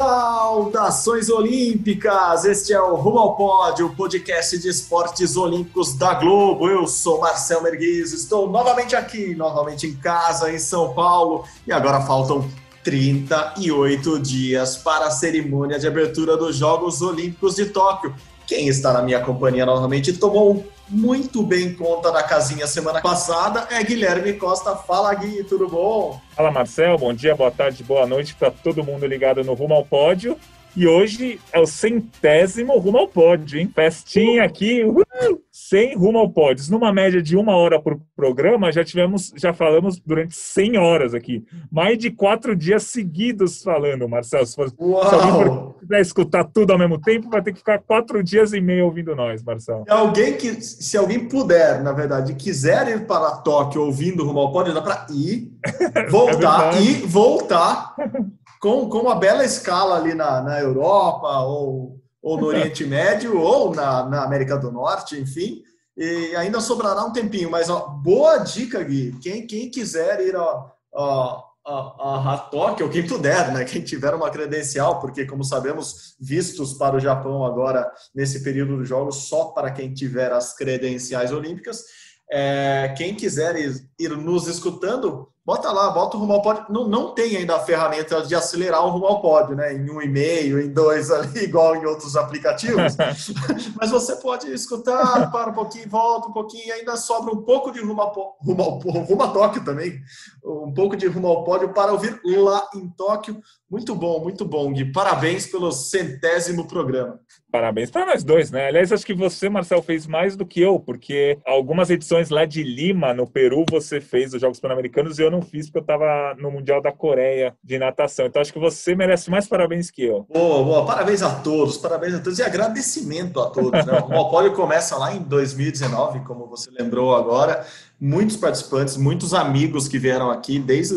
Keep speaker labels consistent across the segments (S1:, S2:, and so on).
S1: Saudações Olímpicas! Este é o Rumo ao Pódio, o podcast de esportes olímpicos da Globo. Eu sou Marcel Merguiz, estou novamente aqui, novamente em casa, em São Paulo, e agora faltam 38 dias para a cerimônia de abertura dos Jogos Olímpicos de Tóquio. Quem está na minha companhia novamente tomou muito bem conta da casinha semana passada é Guilherme Costa. Fala, Gui, tudo bom?
S2: Fala, Marcel. Bom dia, boa tarde, boa noite para todo mundo ligado no Rumo ao Pódio. E hoje é o centésimo rumo ao pódio, hein? Festinha aqui, uh, sem rumo ao pódio. Numa média de uma hora por programa, já tivemos, já falamos durante 100 horas aqui. Mais de quatro dias seguidos falando, Marcelo. Se, for, se alguém quiser escutar tudo ao mesmo tempo, vai ter que ficar quatro dias e meio ouvindo nós, Marcelo.
S1: Se alguém, que, se alguém puder, na verdade, quiser ir para Tóquio ouvindo rumo ao pódio, dá para ir, voltar é e voltar com, com uma bela escala ali na, na Europa ou, ou no Oriente Médio ou na, na América do Norte, enfim. E ainda sobrará um tempinho, mas ó, boa dica, Gui. Quem, quem quiser ir a, a, a, a Tóquio, ou quem puder, né? Quem tiver uma credencial, porque, como sabemos, vistos para o Japão agora, nesse período dos Jogos, só para quem tiver as credenciais olímpicas. É, quem quiser ir, ir nos escutando, Bota lá, bota o rumo ao pódio. Não, não tem ainda a ferramenta de acelerar o rumo ao pódio, né? Em um e meio, em dois ali, igual em outros aplicativos. Mas você pode escutar, para um pouquinho, volta um pouquinho, e ainda sobra um pouco de rumo, ao, rumo, ao, rumo a Tóquio também. Um pouco de rumo ao pódio para ouvir lá em Tóquio. Muito bom, muito bom, Gui. Parabéns pelo centésimo programa.
S2: Parabéns para nós dois, né? Aliás, acho que você, Marcel, fez mais do que eu, porque algumas edições lá de Lima, no Peru, você fez os Jogos Pan-Americanos e eu não fiz porque eu estava no Mundial da Coreia de natação. Então acho que você merece mais parabéns que eu.
S1: Boa, boa. Parabéns a todos, parabéns a todos e agradecimento a todos. Né? O Monopólio começa lá em 2019, como você lembrou agora. Muitos participantes, muitos amigos que vieram aqui, desde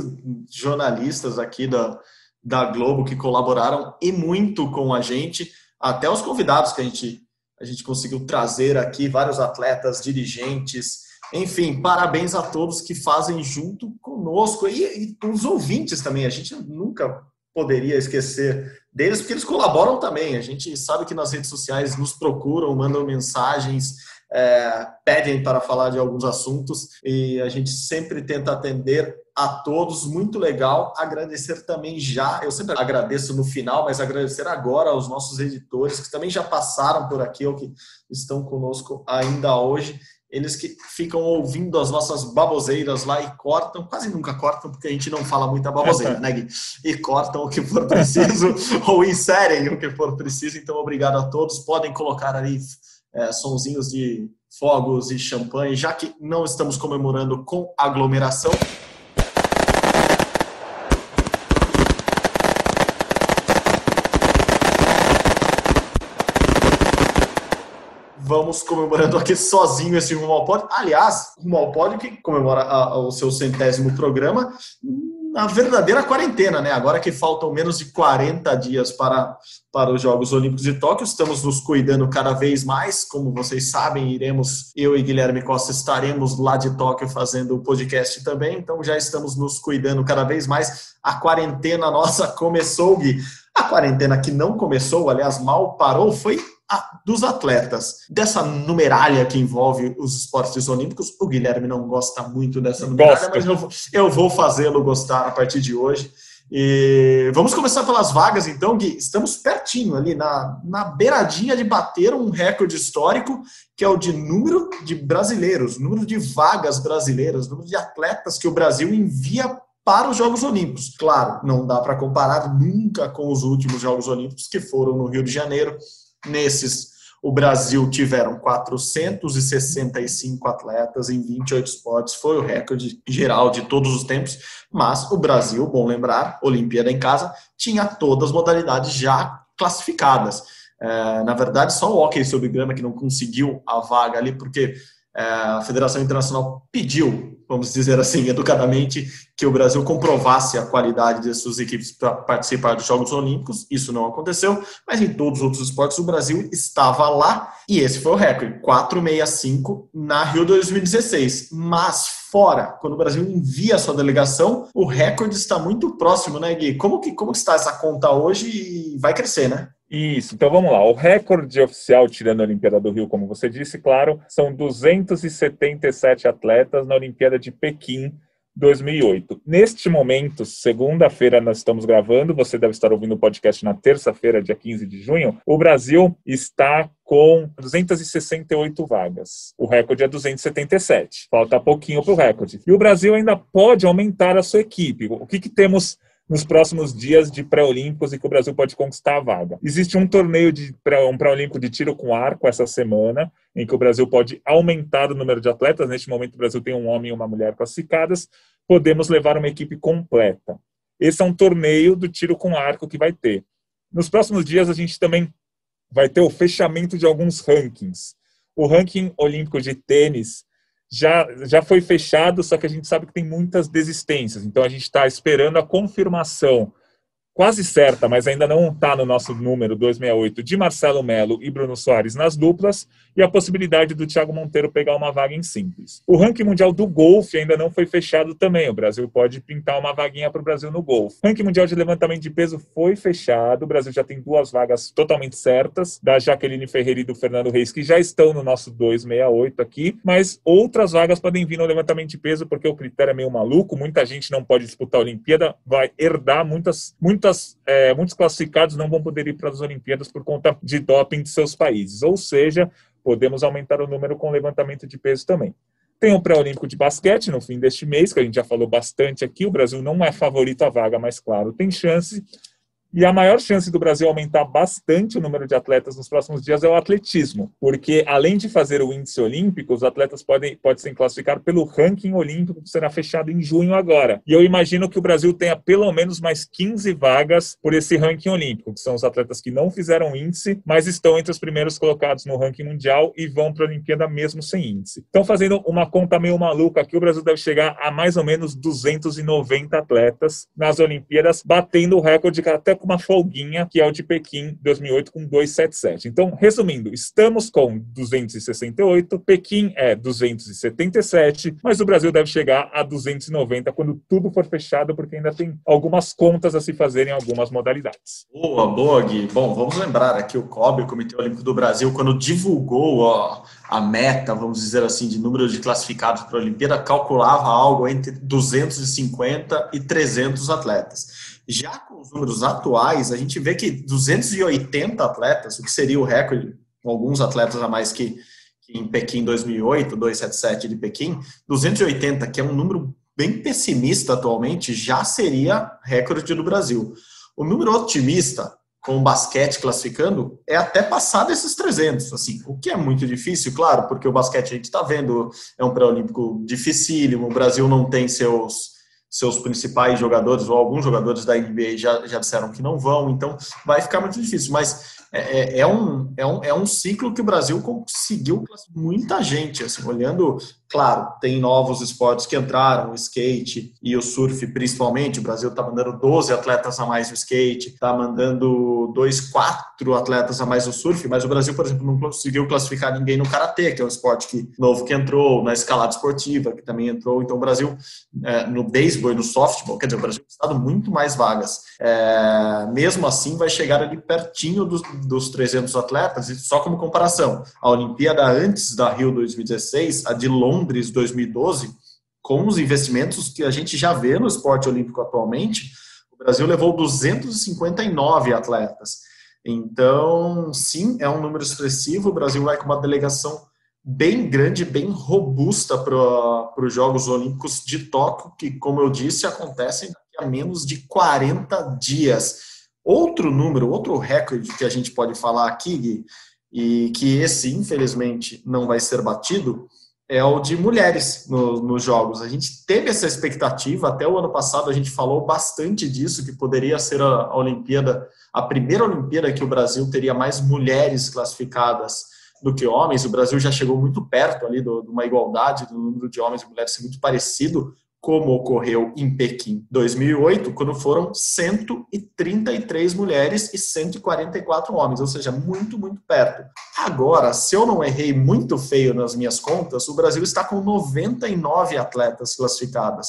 S1: jornalistas aqui da, da Globo que colaboraram e muito com a gente até os convidados que a gente, a gente conseguiu trazer aqui, vários atletas, dirigentes, enfim, parabéns a todos que fazem junto conosco e, e os ouvintes também. A gente nunca poderia esquecer deles, porque eles colaboram também. A gente sabe que nas redes sociais nos procuram, mandam mensagens, é, pedem para falar de alguns assuntos e a gente sempre tenta atender a todos, muito legal. Agradecer também já, eu sempre agradeço no final, mas agradecer agora aos nossos editores que também já passaram por aqui ou que estão conosco ainda hoje. Eles que ficam ouvindo as nossas baboseiras lá e cortam, quase nunca cortam, porque a gente não fala muita baboseira, né, Gui? E cortam o que for preciso ou inserem o que for preciso. Então, obrigado a todos. Podem colocar ali é, sonzinhos de fogos e champanhe, já que não estamos comemorando com aglomeração. vamos comemorando aqui sozinho esse Rumo ao Pódio. Aliás, Rumo ao Pódio que comemora a, o seu centésimo programa na verdadeira quarentena, né? Agora que faltam menos de 40 dias para, para os Jogos Olímpicos de Tóquio, estamos nos cuidando cada vez mais. Como vocês sabem, iremos, eu e Guilherme Costa estaremos lá de Tóquio fazendo o podcast também, então já estamos nos cuidando cada vez mais. A quarentena nossa começou, Gui. A quarentena que não começou, aliás, mal parou, foi dos atletas. Dessa numeralha que envolve os esportes olímpicos, o Guilherme não gosta muito dessa numeralha, mas eu, eu vou fazê-lo gostar a partir de hoje. E vamos começar pelas vagas, então, Gui. Estamos pertinho ali, na, na beiradinha de bater um recorde histórico, que é o de número de brasileiros, número de vagas brasileiras, número de atletas que o Brasil envia para os Jogos Olímpicos. Claro, não dá para comparar nunca com os últimos Jogos Olímpicos que foram no Rio de Janeiro, Nesses, o Brasil tiveram 465 atletas em 28 esportes, foi o recorde geral de todos os tempos, mas o Brasil, bom lembrar, Olimpíada em casa, tinha todas as modalidades já classificadas. É, na verdade, só o hockey sobre grama que não conseguiu a vaga ali, porque a Federação Internacional pediu, vamos dizer assim, educadamente, que o Brasil comprovasse a qualidade de suas equipes para participar dos Jogos Olímpicos. Isso não aconteceu, mas em todos os outros esportes o Brasil estava lá e esse foi o recorde, 465 na Rio 2016. Mas fora, quando o Brasil envia a sua delegação, o recorde está muito próximo, né, Gui? Como que como está essa conta hoje e vai crescer, né?
S2: Isso, então vamos lá. O recorde oficial, tirando a Olimpíada do Rio, como você disse, claro, são 277 atletas na Olimpíada de Pequim 2008. Neste momento, segunda-feira, nós estamos gravando, você deve estar ouvindo o podcast na terça-feira, dia 15 de junho. O Brasil está com 268 vagas. O recorde é 277. Falta pouquinho para o recorde. E o Brasil ainda pode aumentar a sua equipe. O que, que temos nos próximos dias de pré-olímpicos e que o Brasil pode conquistar a vaga. Existe um torneio de pré, um pré-olímpico de tiro com arco essa semana, em que o Brasil pode aumentar o número de atletas. Neste momento, o Brasil tem um homem e uma mulher classificadas. Podemos levar uma equipe completa. Esse é um torneio do tiro com arco que vai ter. Nos próximos dias, a gente também vai ter o fechamento de alguns rankings. O ranking olímpico de tênis já, já foi fechado, só que a gente sabe que tem muitas desistências. Então a gente está esperando a confirmação quase certa, mas ainda não está no nosso número 268, de Marcelo Melo e Bruno Soares nas duplas, e a possibilidade do Thiago Monteiro pegar uma vaga em simples. O ranking mundial do golfe ainda não foi fechado também. O Brasil pode pintar uma vaguinha para o Brasil no golfe. O ranking mundial de levantamento de peso foi fechado. O Brasil já tem duas vagas totalmente certas, da Jaqueline Ferreira e do Fernando Reis, que já estão no nosso 268 aqui, mas outras vagas podem vir no levantamento de peso, porque o critério é meio maluco. Muita gente não pode disputar a Olimpíada, vai herdar muitas, muitas, é, muitos classificados não vão poder ir para as Olimpíadas por conta de doping de seus países. Ou seja, podemos aumentar o número com levantamento de peso também. Tem o pré-olímpico de basquete no fim deste mês, que a gente já falou bastante aqui. O Brasil não é favorito à vaga, mas claro, tem chance. E a maior chance do Brasil aumentar bastante o número de atletas nos próximos dias é o atletismo, porque além de fazer o índice olímpico, os atletas podem, podem se classificar pelo ranking olímpico que será fechado em junho agora. E eu imagino que o Brasil tenha pelo menos mais 15 vagas por esse ranking olímpico, que são os atletas que não fizeram índice, mas estão entre os primeiros colocados no ranking mundial e vão para a Olimpíada mesmo sem índice. Então, fazendo uma conta meio maluca aqui, o Brasil deve chegar a mais ou menos 290 atletas nas Olimpíadas, batendo o recorde até com uma folguinha, que é o de Pequim 2008 com 277. Então, resumindo, estamos com 268, Pequim é 277, mas o Brasil deve chegar a 290 quando tudo for fechado, porque ainda tem algumas contas a se fazer em algumas modalidades.
S1: Boa, boa, Gui. Bom, vamos lembrar aqui o COB, o Comitê Olímpico do Brasil, quando divulgou ó, a meta, vamos dizer assim, de número de classificados para a Olimpíada, calculava algo entre 250 e 300 atletas. Já com os números atuais, a gente vê que 280 atletas, o que seria o recorde, com alguns atletas a mais que, que em Pequim 2008, 277 de Pequim, 280, que é um número bem pessimista atualmente, já seria recorde do Brasil. O número otimista, com o basquete classificando, é até passar desses 300, assim, o que é muito difícil, claro, porque o basquete a gente está vendo, é um pré-olímpico dificílimo, o Brasil não tem seus seus principais jogadores, ou alguns jogadores da NBA já, já disseram que não vão, então vai ficar muito difícil. Mas é, é, é, um, é, um, é um ciclo que o Brasil conseguiu muita gente, assim, olhando, claro, tem novos esportes que entraram, o skate e o surf principalmente, o Brasil está mandando 12 atletas a mais no skate, está mandando dois, quatro atletas a mais no surf, mas o Brasil, por exemplo, não conseguiu classificar ninguém no karatê, que é um esporte que, novo que entrou, na escalada esportiva, que também entrou, então o Brasil, é, no beisebol e no softball, quer dizer, o Brasil tem estado muito mais vagas, é, mesmo assim vai chegar ali pertinho dos dos 300 atletas, e só como comparação, a Olimpíada antes da Rio 2016, a de Londres 2012, com os investimentos que a gente já vê no esporte olímpico atualmente, o Brasil levou 259 atletas. Então, sim, é um número expressivo. O Brasil vai com uma delegação bem grande, bem robusta para os Jogos Olímpicos de Tóquio, que, como eu disse, acontecem a menos de 40 dias. Outro número, outro recorde que a gente pode falar aqui, Gui, e que esse, infelizmente, não vai ser batido, é o de mulheres no, nos jogos. A gente teve essa expectativa, até o ano passado a gente falou bastante disso, que poderia ser a, a Olimpíada, a primeira Olimpíada que o Brasil teria mais mulheres classificadas do que homens. O Brasil já chegou muito perto ali de uma igualdade do número de homens e mulheres muito parecido como ocorreu em Pequim 2008, quando foram 133 mulheres e 144 homens, ou seja, muito, muito perto. Agora, se eu não errei muito feio nas minhas contas, o Brasil está com 99 atletas classificadas,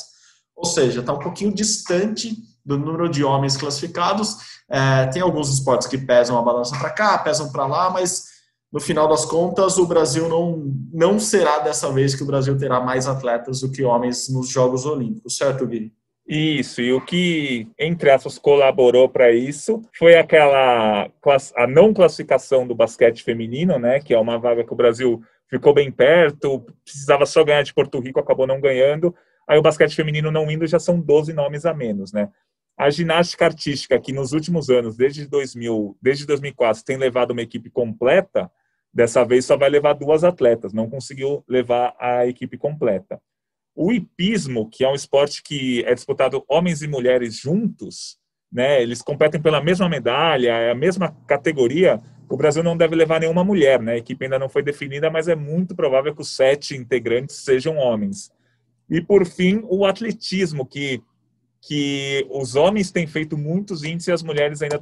S1: ou seja, está um pouquinho distante do número de homens classificados. É, tem alguns esportes que pesam a balança para cá, pesam para lá, mas no final das contas, o Brasil não, não será dessa vez que o Brasil terá mais atletas do que homens nos Jogos Olímpicos, certo, Gui?
S2: Isso, e o que, entre aspas, colaborou para isso foi aquela a não classificação do basquete feminino, né, que é uma vaga que o Brasil ficou bem perto, precisava só ganhar de Porto Rico, acabou não ganhando. Aí o basquete feminino não indo já são 12 nomes a menos, né? A ginástica artística, que nos últimos anos, desde 2000, desde 2004, tem levado uma equipe completa, Dessa vez só vai levar duas atletas, não conseguiu levar a equipe completa. O hipismo, que é um esporte que é disputado homens e mulheres juntos, né? Eles competem pela mesma medalha, é a mesma categoria. O Brasil não deve levar nenhuma mulher, né? A equipe ainda não foi definida, mas é muito provável que os sete integrantes sejam homens. E por fim, o atletismo, que que os homens têm feito muitos índices e as mulheres ainda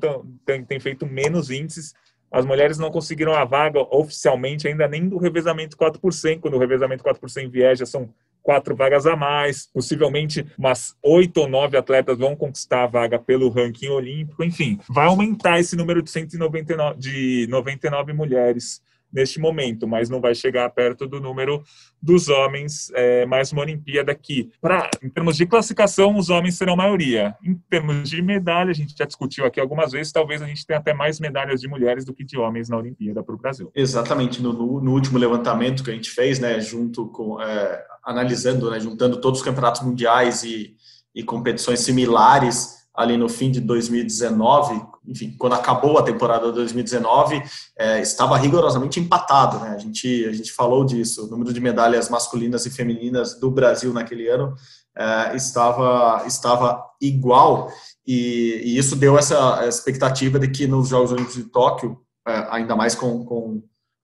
S2: têm, feito menos índices as mulheres não conseguiram a vaga oficialmente ainda nem do revezamento 4%. Quando o revezamento 4% vier, já são quatro vagas a mais. Possivelmente umas oito ou nove atletas vão conquistar a vaga pelo ranking olímpico. Enfim, vai aumentar esse número de 199 de 99 mulheres neste momento, mas não vai chegar perto do número dos homens é, mais uma Olimpíada aqui. Pra, em termos de classificação, os homens serão maioria. Em termos de medalha, a gente já discutiu aqui algumas vezes, talvez a gente tenha até mais medalhas de mulheres do que de homens na Olimpíada para o Brasil.
S1: Exatamente, no, no, último levantamento que a gente fez, né, junto com, é, analisando, né, juntando todos os campeonatos mundiais e, e competições similares, ali no fim de 2019, enfim, quando acabou a temporada de 2019, é, estava rigorosamente empatado, né? A gente, a gente falou disso, o número de medalhas masculinas e femininas do Brasil naquele ano é, estava, estava igual, e, e, isso deu essa expectativa de que nos Jogos Olímpicos de Tóquio, é, ainda mais com, com,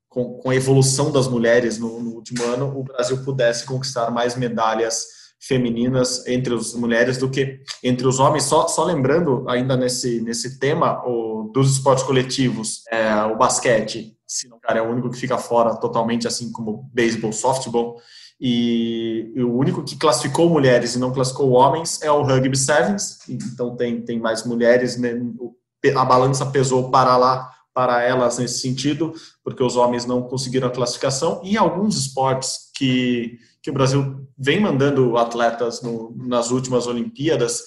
S1: com, com, a evolução das mulheres no, no último ano, o Brasil pudesse conquistar mais medalhas femininas entre as mulheres do que entre os homens. Só, só lembrando ainda nesse, nesse tema o, dos esportes coletivos, é, o basquete, se não cara é o único que fica fora totalmente, assim como beisebol, softball. E, e, o único que classificou mulheres e não classificou homens é o rugby sevens. Então tem tem mais mulheres, né? a balança pesou para lá para elas nesse sentido, porque os homens não conseguiram a classificação. E alguns esportes que que o Brasil vem mandando atletas no, nas últimas Olimpíadas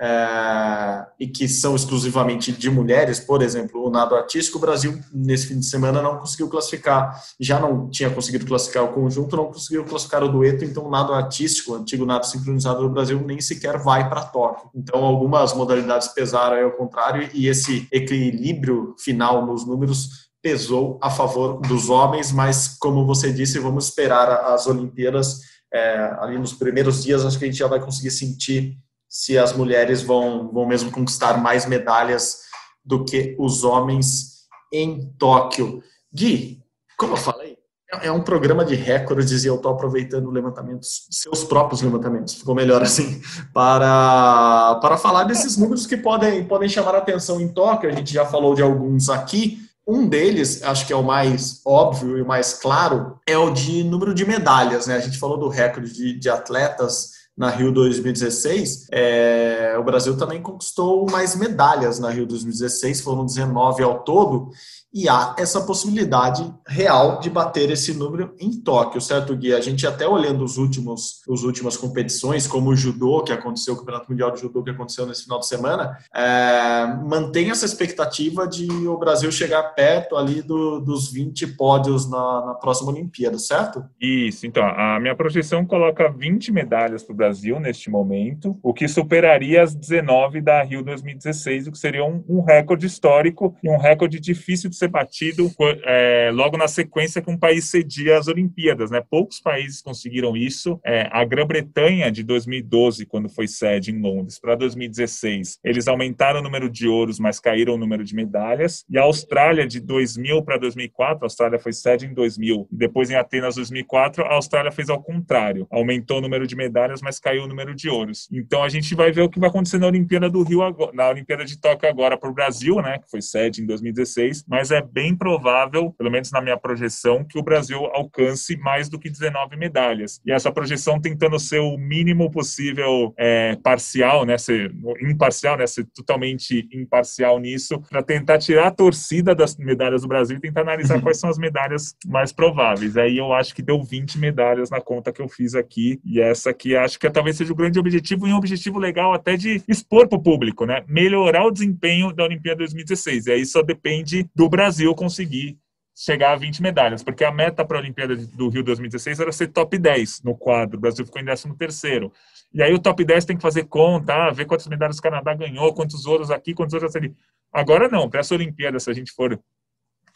S1: é, e que são exclusivamente de mulheres, por exemplo, o nado artístico, o Brasil nesse fim de semana não conseguiu classificar, já não tinha conseguido classificar o conjunto, não conseguiu classificar o dueto, então o nado artístico, o antigo nado sincronizado do Brasil, nem sequer vai para Tóquio. Então algumas modalidades pesaram ao contrário e esse equilíbrio final nos números pesou a favor dos homens, mas como você disse, vamos esperar as Olimpíadas é, ali nos primeiros dias, acho que a gente já vai conseguir sentir se as mulheres vão, vão mesmo conquistar mais medalhas do que os homens em Tóquio. Gui, como eu falei, é, é um programa de recordes e eu estou aproveitando levantamentos, seus próprios levantamentos, ficou melhor assim, para, para falar desses números que podem, podem chamar a atenção em Tóquio. A gente já falou de alguns aqui, um deles, acho que é o mais óbvio e o mais claro, é o de número de medalhas. Né? A gente falou do recorde de, de atletas na Rio 2016. É, o Brasil também conquistou mais medalhas na Rio 2016, foram 19 ao todo e há essa possibilidade real de bater esse número em Tóquio, certo, Gui? A gente até olhando os últimos, as últimas competições, como o judô que aconteceu, o Campeonato Mundial de Judô que aconteceu nesse final de semana, é, mantém essa expectativa de o Brasil chegar perto ali do, dos 20 pódios na, na próxima Olimpíada, certo?
S2: Isso, então, a minha projeção coloca 20 medalhas para o Brasil neste momento, o que superaria as 19 da Rio 2016, o que seria um, um recorde histórico e um recorde difícil de ser batido é, logo na sequência que um país cedia as Olimpíadas, né? Poucos países conseguiram isso. É, a Grã-Bretanha de 2012, quando foi sede em Londres, para 2016, eles aumentaram o número de ouros, mas caíram o número de medalhas. E a Austrália de 2000 para 2004, a Austrália foi sede em 2000, e depois em Atenas 2004, a Austrália fez ao contrário, aumentou o número de medalhas, mas caiu o número de ouros. Então a gente vai ver o que vai acontecer na Olimpíada do Rio agora, na Olimpíada de Tóquio agora para o Brasil, né, que foi sede em 2016, mas é bem provável, pelo menos na minha projeção, que o Brasil alcance mais do que 19 medalhas. E essa projeção tentando ser o mínimo possível é, parcial, né, ser imparcial, né, ser totalmente imparcial nisso, para tentar tirar a torcida das medalhas do Brasil e tentar analisar quais são as medalhas mais prováveis. Aí eu acho que deu 20 medalhas na conta que eu fiz aqui, e essa aqui acho que talvez seja o grande objetivo e um objetivo legal até de expor para o público, né? Melhorar o desempenho da Olimpíada 2016. E aí só depende do Brasil conseguir chegar a 20 medalhas, porque a meta para a Olimpíada do Rio 2016 era ser top 10 no quadro. O Brasil ficou em 13 terceiro. E aí o top 10 tem que fazer conta, ah, ver quantas medalhas o Canadá ganhou, quantos ouros aqui, quantos ouros ali. Agora não, para essa Olimpíada, se a gente for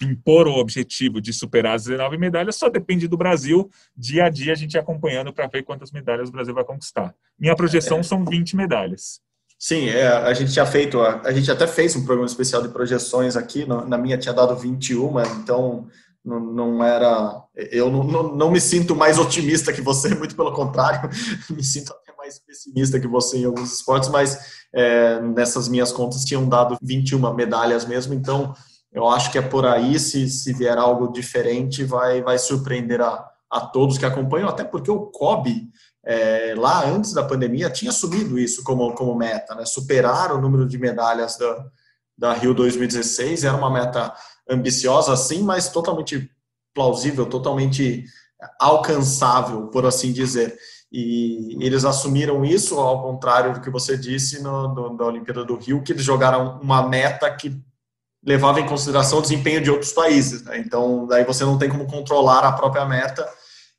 S2: impor o objetivo de superar as 19 medalhas, só depende do Brasil. Dia a dia a gente acompanhando para ver quantas medalhas o Brasil vai conquistar. Minha projeção é. são 20 medalhas.
S1: Sim, é, a gente tinha feito, a, a, gente até fez um programa especial de projeções aqui, no, na minha tinha dado 21, então não, não era. Eu não, não, não, me sinto mais otimista que você, muito pelo contrário, me sinto até mais pessimista que você em alguns esportes, mas é, nessas minhas contas tinham dado 21 medalhas mesmo, então eu acho que é por aí, se, se vier algo diferente, vai, vai surpreender a, a todos que acompanham, até porque o COB é, lá antes da pandemia, tinha assumido isso como, como meta, né? superar o número de medalhas da, da Rio 2016. Era uma meta ambiciosa, sim, mas totalmente plausível, totalmente alcançável, por assim dizer. E eles assumiram isso, ao contrário do que você disse no, no, da Olimpíada do Rio, que eles jogaram uma meta que levava em consideração o desempenho de outros países. Né? Então, daí você não tem como controlar a própria meta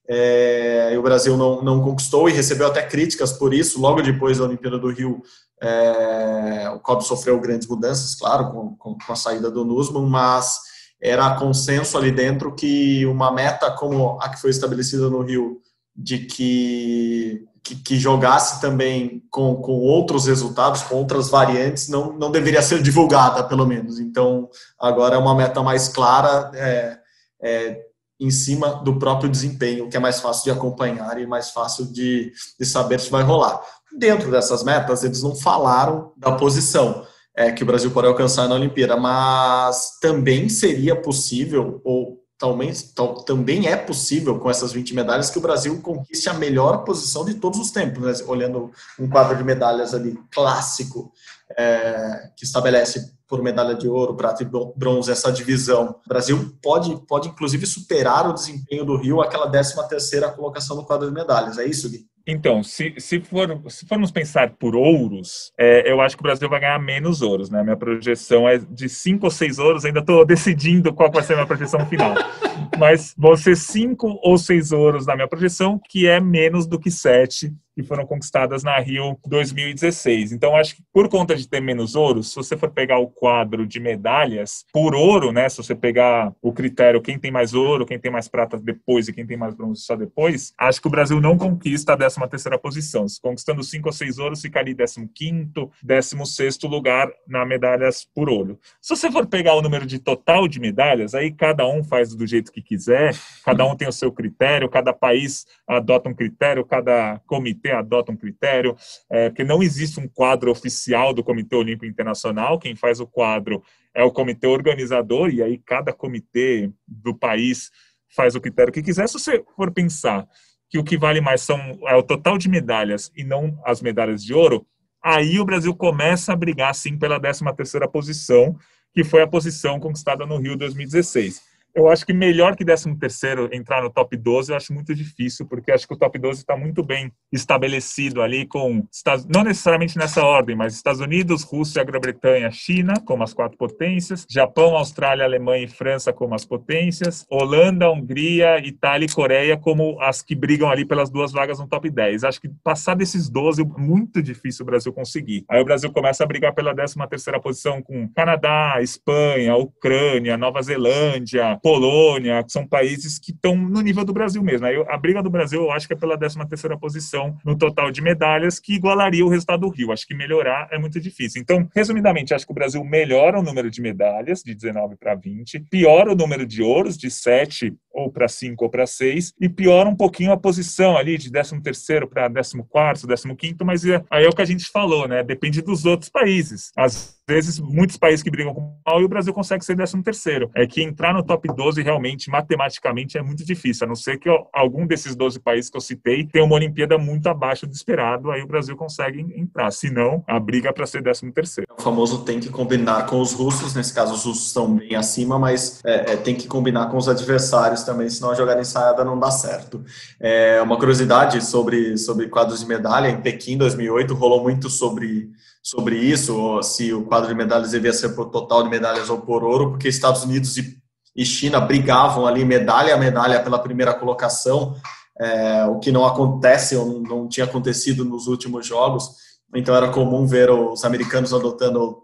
S1: é, e o Brasil não, não conquistou e recebeu até críticas por isso. Logo depois da Olimpíada do Rio, é, o COB sofreu grandes mudanças, claro, com, com, com a saída do Nussmann, mas era consenso ali dentro que uma meta como a que foi estabelecida no Rio, de que, que, que jogasse também com, com outros resultados, com outras variantes, não, não deveria ser divulgada, pelo menos. Então, agora é uma meta mais clara. É, é, em cima do próprio desempenho, que é mais fácil de acompanhar e mais fácil de, de saber se vai rolar. Dentro dessas metas, eles não falaram da posição é, que o Brasil pode alcançar na Olimpíada, mas também seria possível, ou talvez, tal, também é possível com essas 20 medalhas que o Brasil conquiste a melhor posição de todos os tempos, né? olhando um quadro de medalhas ali clássico, é, que estabelece por medalha de ouro, prata e bronze essa divisão. O Brasil pode, pode inclusive superar o desempenho do Rio, aquela 13 terceira colocação no quadro de medalhas. É isso, Gui?
S2: Então, se, se, for, se formos pensar por ouros, é, eu acho que o Brasil vai ganhar menos ouros, né? Minha projeção é de cinco ou seis ouros, ainda estou decidindo qual vai ser a minha projeção final. Mas vão ser cinco ou seis ouros na minha projeção, que é menos do que sete que foram conquistadas na Rio 2016. Então, acho que por conta de ter menos ouro, se você for pegar o quadro de medalhas por ouro, né? Se você pegar o critério quem tem mais ouro, quem tem mais prata depois e quem tem mais bronze só depois, acho que o Brasil não conquista a 13 terceira posição. Se conquistando cinco ou seis ouros, ficaria 15 quinto, 16 lugar na medalhas por ouro. Se você for pegar o número de total de medalhas, aí cada um faz do jeito que quiser, cada um tem o seu critério, cada país adota um critério, cada comitê comitê adota um critério, é, porque não existe um quadro oficial do Comitê Olímpico Internacional, quem faz o quadro é o comitê organizador, e aí cada comitê do país faz o critério que quiser. Se você for pensar que o que vale mais são, é o total de medalhas e não as medalhas de ouro, aí o Brasil começa a brigar, sim, pela 13ª posição, que foi a posição conquistada no Rio 2016. Eu acho que melhor que 13 terceiro entrar no top 12, eu acho muito difícil, porque acho que o top 12 está muito bem estabelecido ali com, não necessariamente nessa ordem, mas Estados Unidos, Rússia, Grã-Bretanha, China, como as quatro potências, Japão, Austrália, Alemanha e França como as potências, Holanda, Hungria, Itália e Coreia como as que brigam ali pelas duas vagas no top 10. Acho que passar desses 12 é muito difícil o Brasil conseguir. Aí o Brasil começa a brigar pela 13 terceira posição com Canadá, Espanha, Ucrânia, Nova Zelândia, Polônia, que são países que estão no nível do Brasil mesmo. Aí a briga do Brasil, eu acho que é pela 13 terceira posição no total de medalhas, que igualaria o resultado do Rio. Acho que melhorar é muito difícil. Então, resumidamente, acho que o Brasil melhora o número de medalhas, de 19 para 20, piora o número de ouros, de 7 ou para 5 ou para 6, e piora um pouquinho a posição ali, de 13 terceiro para 14 15 quinto, mas é, aí é o que a gente falou, né? Depende dos outros países. Às vezes, muitos países que brigam com o mal e o Brasil consegue ser 13 terceiro. É que entrar no top 12 realmente, matematicamente, é muito difícil, a não ser que algum desses 12 países que eu citei tenha uma Olimpíada muito abaixo do esperado, aí o Brasil consegue entrar. Se não, a briga é para ser 13 terceiro.
S1: O famoso tem que combinar com os russos, nesse caso os russos estão bem acima, mas é, é, tem que combinar com os adversários também, senão a jogada ensaiada não dá certo. É, uma curiosidade sobre, sobre quadros de medalha, em Pequim 2008 rolou muito sobre sobre isso, se o quadro de medalhas devia ser por total de medalhas ou por ouro, porque Estados Unidos e, China brigavam ali medalha a medalha pela primeira colocação, é, o que não acontece ou não tinha acontecido nos últimos jogos. Então era comum ver os americanos adotando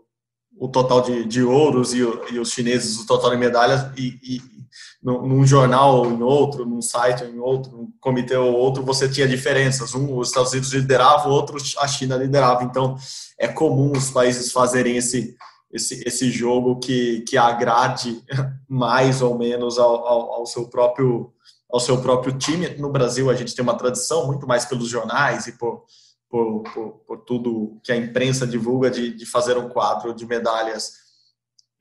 S1: o total de, de ouros e, e, os chineses o total de medalhas e, e num jornal ou em outro, num site ou em outro, num comitê ou outro, você tinha diferenças. Um, os Estados Unidos lideravam, o outro, a China liderava. Então, é comum os países fazerem esse, esse, esse jogo que, que agrade mais ou menos ao, ao, ao, seu próprio ao seu próprio time. No Brasil, a gente tem uma tradição muito mais pelos jornais e por, por, por, por tudo que a imprensa divulga de, de fazer um quadro de medalhas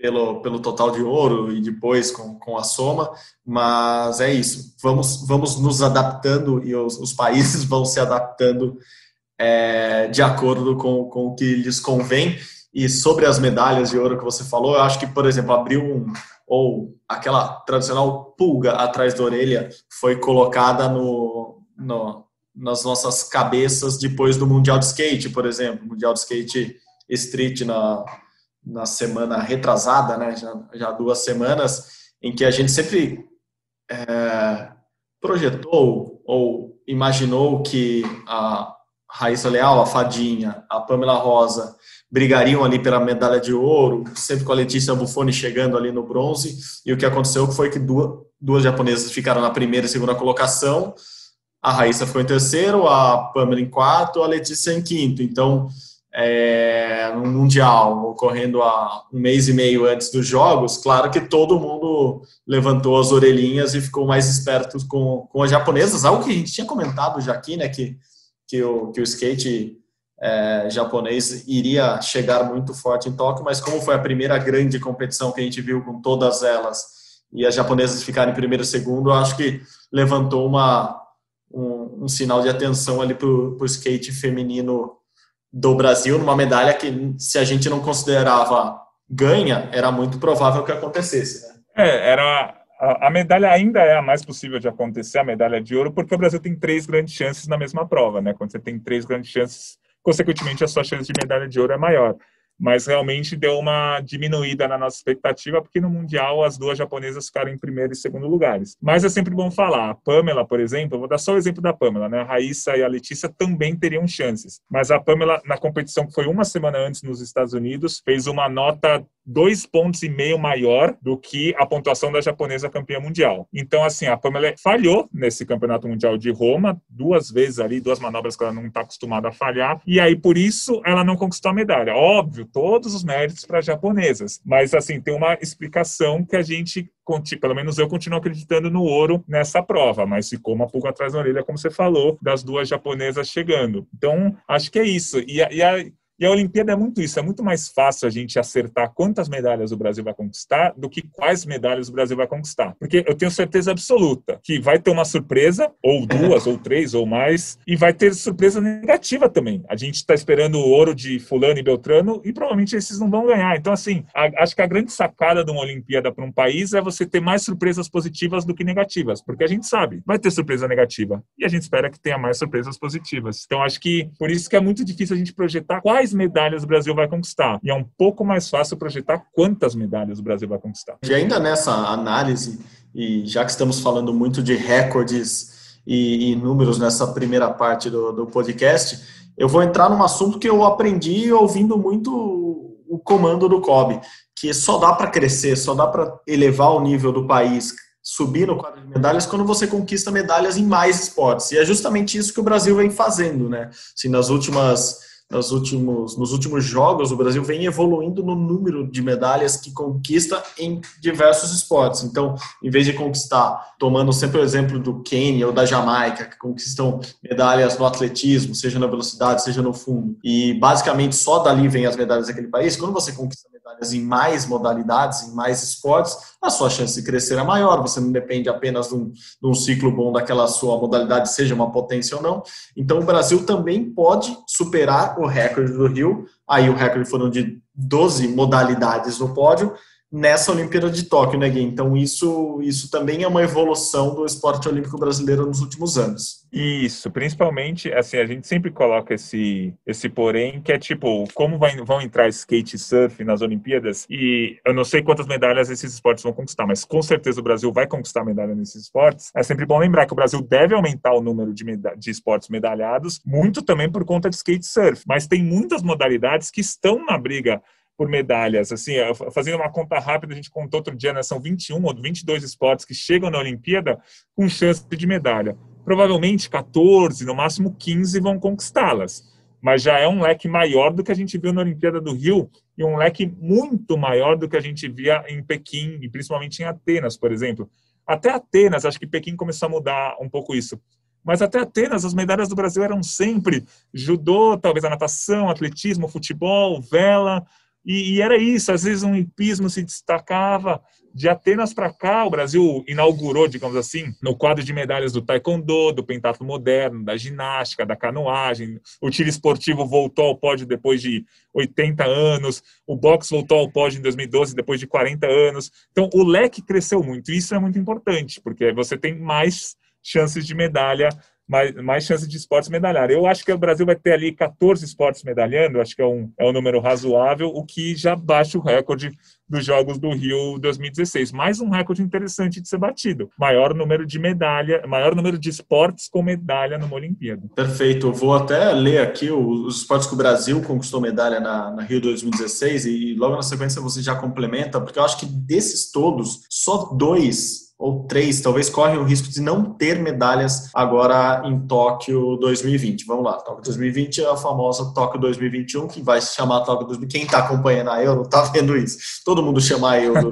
S1: pelo, pelo total de ouro e depois com, com a soma, mas é isso. Vamos, vamos nos adaptando e os, os países vão se adaptando é, de acordo com, com o que lhes convém. E sobre as medalhas de ouro que você falou, eu acho que, por exemplo, abriu um, ou aquela tradicional pulga atrás da orelha foi colocada no, no, nas nossas cabeças depois do Mundial de Skate, por exemplo, Mundial de Skate Street na, na semana retrasada, né, já, já duas semanas, em que a gente sempre é, projetou ou imaginou que a Raíssa Leal, a Fadinha, a Pamela Rosa brigariam ali pela medalha de ouro, sempre com a Letícia Buffoni chegando ali no bronze, e o que aconteceu foi que duas, duas japonesas ficaram na primeira e segunda colocação, a Raíssa ficou em terceiro, a Pamela em quarto, a Letícia em quinto, então é, no Mundial, ocorrendo há um mês e meio antes dos Jogos, claro que todo mundo levantou as orelhinhas e ficou mais esperto com, com as japonesas, algo que a gente tinha comentado já aqui, né, que, que, o, que o skate é, japonês iria chegar muito forte em Tóquio, mas como foi a primeira grande competição que a gente viu com todas elas, e as japonesas ficarem em primeiro e segundo, eu acho que levantou uma, um, um sinal de atenção ali para o skate feminino do Brasil numa medalha que, se a gente não considerava ganha, era muito provável que acontecesse. Né?
S2: É, era a, a, medalha ainda é a mais possível de acontecer, a medalha de ouro, porque o Brasil tem três grandes chances na mesma prova, né? Quando você tem três grandes chances, consequentemente a sua chance de medalha de ouro é maior mas realmente deu uma diminuída na nossa expectativa, porque no Mundial as duas japonesas ficaram em primeiro e segundo lugares. Mas é sempre bom falar, a Pamela, por exemplo, vou dar só o exemplo da Pamela, né? A Raíssa e a Letícia também teriam chances, mas a Pamela, na competição que foi uma semana antes nos Estados Unidos, fez uma nota dois pontos e meio maior do que a pontuação da japonesa campeã mundial. Então, assim, a Pamela falhou nesse campeonato mundial de Roma, duas vezes ali, duas manobras que ela não está acostumada a falhar, e aí por isso ela não conquistou a medalha. Óbvio, todos os méritos para as japonesas, mas assim, tem uma explicação que a gente pelo menos eu continuo acreditando no ouro nessa prova, mas ficou uma pulga atrás da orelha, como você falou, das duas japonesas chegando. Então, acho que é isso. E, e E a Olimpíada é muito isso, é muito mais fácil a gente acertar quantas medalhas o Brasil vai conquistar do que quais medalhas o Brasil vai conquistar. Porque eu tenho certeza absoluta que vai ter uma surpresa, ou duas, ou três, ou mais, e vai ter surpresa negativa também. A gente está esperando o ouro de fulano e beltrano e provavelmente esses não vão ganhar. Então, assim, a, acho que a grande sacada de uma Olimpíada para um país é você ter mais surpresas positivas do que negativas, porque a gente sabe, vai ter surpresa negativa. E a gente espera que tenha mais surpresas positivas. Então, acho que por isso que é muito difícil a gente projetar quais medalhas o Brasil vai conquistar. E é um pouco mais fácil projetar quantas medalhas o Brasil vai conquistar.
S1: E ainda nessa análise, e já que estamos falando muito de recordes e, e números nessa primeira parte do, do podcast, eu vou entrar num assunto que eu aprendi ouvindo muito o comando do COB, que só dá para crescer, só dá para elevar o nível do país subir no quadro de medalhas quando você conquista medalhas em mais esportes. E é justamente isso que o Brasil vem fazendo, né? Assim, nas últimas nos últimos, nos últimos jogos, o Brasil vem evoluindo no número de medalhas que conquista em diversos esportes. Então, em vez de conquistar, tomando sempre o exemplo do Quênia ou da Jamaica, que conquistam medalhas no atletismo, seja na velocidade, seja no fundo, e basicamente só dali vem as medalhas daquele país, quando você conquista medalhas em mais modalidades, em mais esportes, a sua chance de crescer é maior. Você não depende apenas de um, de um, ciclo bom daquela sua modalidade, seja uma potência ou não. Então, o Brasil também pode superar o recorde do Rio. Aí, o recorde foram de 12 modalidades no pódio nessa Olimpíada de Tóquio, né, Gui? Então isso, isso também é uma evolução do esporte olímpico brasileiro nos últimos anos.
S2: Isso, principalmente, assim, a gente sempre coloca esse, esse porém, que é tipo, como vai, vão entrar skate e surf nas Olimpíadas, e eu não sei quantas medalhas esses esportes vão conquistar, mas com certeza o Brasil vai conquistar medalha nesses esportes. É sempre bom lembrar que o Brasil deve aumentar o número de, de esportes medalhados, muito também por conta de skate e surf, mas tem muitas modalidades que estão na briga por medalhas. Assim, fazendo uma conta rápida, a gente contou outro dia, né, são 21 ou 22 esportes que chegam na Olimpíada com chance de medalha. Provavelmente 14, no máximo 15 vão conquistá-las. Mas já é um leque maior do que a gente viu na Olimpíada do Rio e um leque muito maior do que a gente via em Pequim e principalmente em Atenas, por exemplo. Até Atenas, acho que Pequim começou a mudar um pouco isso. Mas até Atenas, as medalhas do Brasil eram sempre judô, talvez a natação, atletismo, futebol, vela, e, e, era isso, às vezes um hipismo se destacava. De Atenas para cá, o Brasil inaugurou, digamos assim, no quadro de medalhas do taekwondo, do pentatlo moderno, da ginástica, da canoagem. O tiro esportivo voltou ao pódio depois de 80 anos. O boxe voltou ao pódio em 2012 depois de 40 anos. Então, o leque cresceu muito. Isso é muito importante, porque você tem mais chances de medalha mais, mais chances de esportes medalhar. Eu acho que o Brasil vai ter ali 14 esportes medalhando, acho que é um, é um número razoável, o que já baixa o recorde dos Jogos do Rio 2016. Mais um recorde interessante de ser batido. Maior número de medalha, maior número de esportes com medalha numa Olimpíada.
S1: Perfeito. Eu vou até ler aqui os esportes que o Brasil conquistou medalha na, na Rio 2016 e logo na sequência você já complementa, porque eu acho que desses todos, só dois ou três, talvez correm o risco de não ter medalhas agora em Tóquio 2020. Vamos lá, Tóquio 2020 é a famosa Tóquio 2021, que vai se chamar Tóquio 2020. Quem está acompanhando a Euro está vendo isso. Todo mundo chama a Euro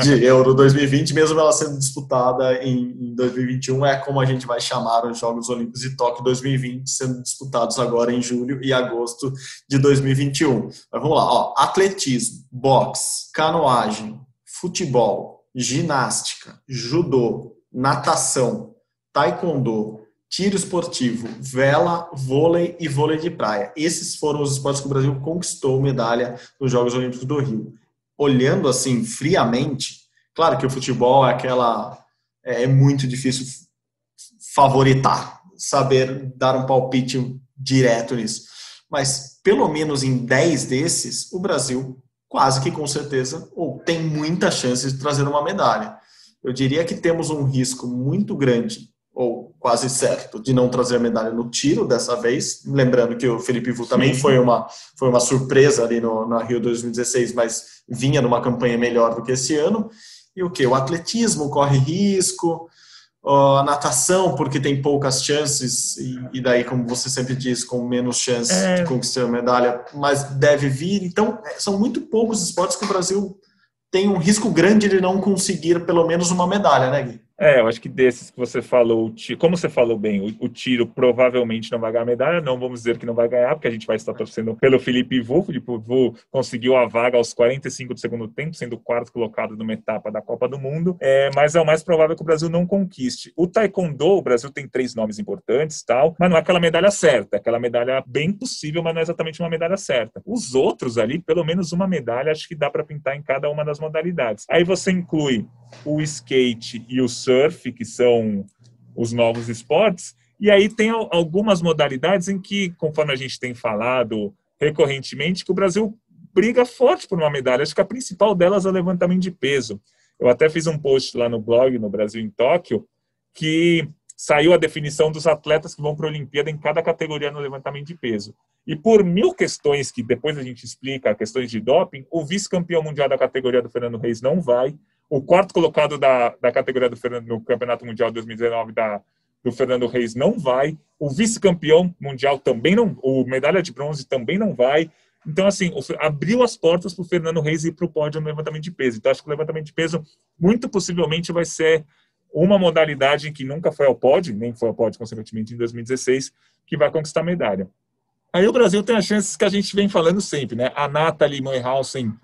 S1: de Euro 2020, mesmo ela sendo disputada em, 2021, é como a gente vai chamar os Jogos Olímpicos de Tóquio 2020, sendo disputados agora em julho e agosto de 2021. Mas vamos lá, ó, atletismo, boxe, canoagem, futebol, ginástica, judô, natação, taekwondo, tiro esportivo, vela, vôlei e vôlei de praia. Esses foram os esportes que o Brasil conquistou medalha nos Jogos Olímpicos do Rio. Olhando assim friamente, claro que o futebol é aquela é, é muito difícil favoritar, saber dar um palpite direto nisso. Mas pelo menos em 10 desses, o Brasil quase que com certeza, ou tem muita chance de trazer uma medalha. Eu diria que temos um risco muito grande, ou quase certo, de não trazer a medalha no tiro dessa vez. Lembrando que o Felipe Vu também foi uma, foi uma surpresa ali no, na Rio 2016, mas vinha numa campanha melhor do que esse ano. E o que? O atletismo corre risco, a natação, porque tem poucas chances, e, e, daí, como você sempre diz, com menos chance é. de conquistar a medalha, mas deve vir. Então, é, são muito poucos esportes que o Brasil tem um risco grande de não conseguir pelo menos uma medalha, né, Gui?
S2: É, eu acho que desses que você falou, como você falou bem, o, tiro provavelmente não vai ganhar medalha, não vamos dizer que não vai ganhar, porque a gente vai estar torcendo pelo Felipe Vu. Felipe Vu conseguiu a vaga aos 45 do segundo tempo, sendo o quarto colocado numa etapa da Copa do Mundo, é, mas é o mais provável que o Brasil não conquiste. O Taekwondo, o Brasil tem três nomes importantes, tal, mas não é aquela medalha certa, é aquela medalha bem possível, mas não é exatamente uma medalha certa. Os outros ali, pelo menos uma medalha, acho que dá para pintar em cada uma das modalidades. Aí você inclui o skate e o surf, que são os novos esportes, e aí tem algumas modalidades em que, conforme a gente tem falado recorrentemente, que o Brasil briga forte por uma medalha. Acho que a principal delas é o levantamento de peso. Eu até fiz um post lá no blog, no Brasil em Tóquio, que saiu a definição dos atletas que vão para a Olimpíada em cada categoria no levantamento de peso. E por mil questões que depois a gente explica, questões de doping, o vice-campeão mundial da categoria do Fernando Reis não vai, o quarto colocado da, da categoria do Fernando, no Campeonato Mundial 2019 da, do Fernando Reis não vai, o vice-campeão mundial também não, o medalha de bronze também não vai. Então, assim, abriu as portas para o Fernando Reis ir para o pódio no levantamento de peso. Então, acho que o levantamento de peso, muito possivelmente, vai ser uma modalidade que nunca foi ao pódio, nem foi ao pódio, consequentemente, em 2016, que vai conquistar medalha. Aí o Brasil tem as chances que a gente vem falando sempre, né? A Nathalie Moyhausen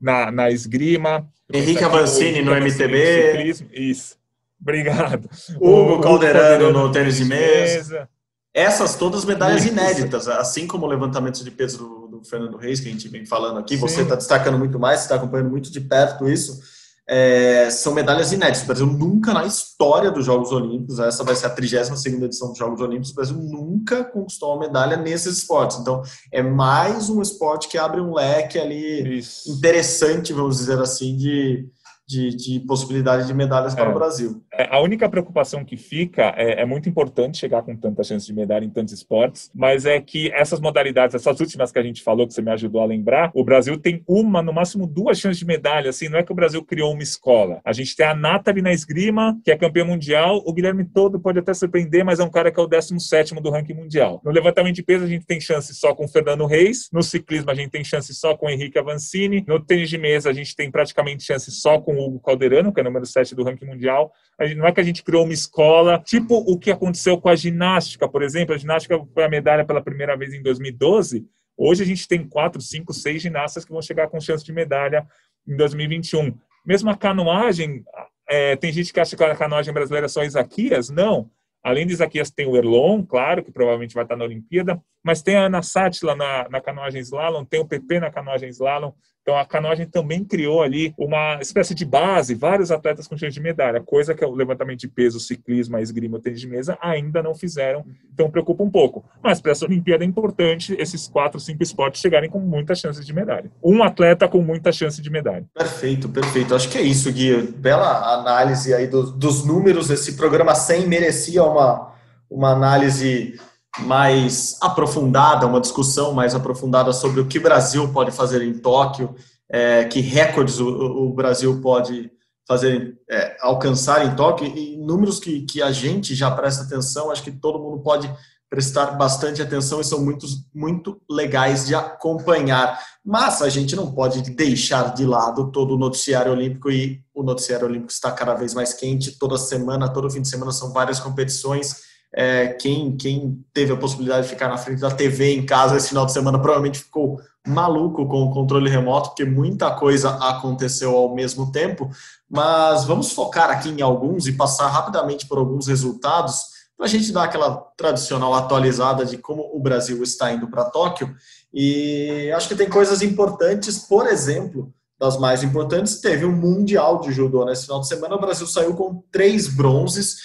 S2: na, na esgrima.
S1: Henrique Avancini no MTB.
S2: Isso. Obrigado.
S1: Hugo Calderano no tênis de mesa. Essas todas medalhas Isso. inéditas, assim como o levantamento de peso do, do Fernando Reis, que a gente vem falando aqui. Sim. Você está destacando muito mais, está acompanhando muito de perto isso é, são medalhas inéditas. O Brasil nunca na história dos Jogos Olímpicos, essa vai ser a 32 edição dos Jogos Olímpicos, o Brasil nunca conquistou uma medalha nesses esportes. Então, é mais um esporte que abre um leque ali Isso. interessante, vamos dizer assim, de, de, de possibilidade de medalhas para é. o Brasil.
S2: É, a única preocupação que fica é, é, muito importante chegar com tanta chance de medalha em tantos esportes, mas é que essas modalidades, essas últimas que a gente falou, que você me ajudou a lembrar, o Brasil tem uma, no máximo duas chances de medalha. Assim, não é que o Brasil criou uma escola. A gente tem a Nathalie na esgrima, que é campeã mundial. O Guilherme Todo pode até surpreender, mas é um cara que é o 17 do ranking mundial. No levantamento de peso, a gente tem chance só com o Fernando Reis. No ciclismo, a gente tem chance só com o Henrique Avancini. No tênis de mesa, a gente tem praticamente chance só com Hugo Calderano, que é número 7 do ranking mundial. Não é que a gente criou uma escola, tipo o que aconteceu com a ginástica, por exemplo. A ginástica foi a medalha pela primeira vez em 2012. Hoje a gente tem quatro, cinco, seis ginastas que vão chegar com chance de medalha em 2021. Mesmo a canoagem, é, tem gente que acha que a canoagem brasileira é só Isaquias. Não. Além de Isaquias, tem o Erlon, claro, que provavelmente vai estar na Olimpíada, mas tem a Ana Sátila na, na canoagem slalom, tem o PP na canoagem slalom, então a canoagem também criou ali uma espécie de base, vários atletas com chance de medalha, coisa que o levantamento de peso, o ciclismo, a esgrima, o tênis de mesa ainda não fizeram, então preocupa um pouco. Mas para essa Olimpíada é importante esses quatro, cinco esportes chegarem com muitas chances de medalha. Um atleta com muita chance de medalha.
S1: Perfeito, perfeito. Acho que é isso, Gui. Bela análise aí dos, dos números. Esse programa 100 merecia uma, uma análise mais aprofundada, uma discussão mais aprofundada sobre o que o Brasil pode fazer em Tóquio, é, que recordes o, o, Brasil pode fazer, é, alcançar em Tóquio, e números que, que a gente já presta atenção, acho que todo mundo pode prestar bastante atenção e são muito, muito legais de acompanhar. Mas a gente não pode deixar de lado todo o noticiário olímpico e o noticiário olímpico está cada vez mais quente. Toda semana, todo fim de semana são várias competições é, quem, quem teve a possibilidade de ficar na frente da TV em casa esse final de semana provavelmente ficou maluco com o controle remoto, porque muita coisa aconteceu ao mesmo tempo. Mas vamos focar aqui em alguns e passar rapidamente por alguns resultados para a gente dar aquela tradicional atualizada de como o Brasil está indo para Tóquio. E acho que tem coisas importantes, por exemplo, das mais importantes, teve o um Mundial de Judô nesse final de semana. O Brasil saiu com três bronzes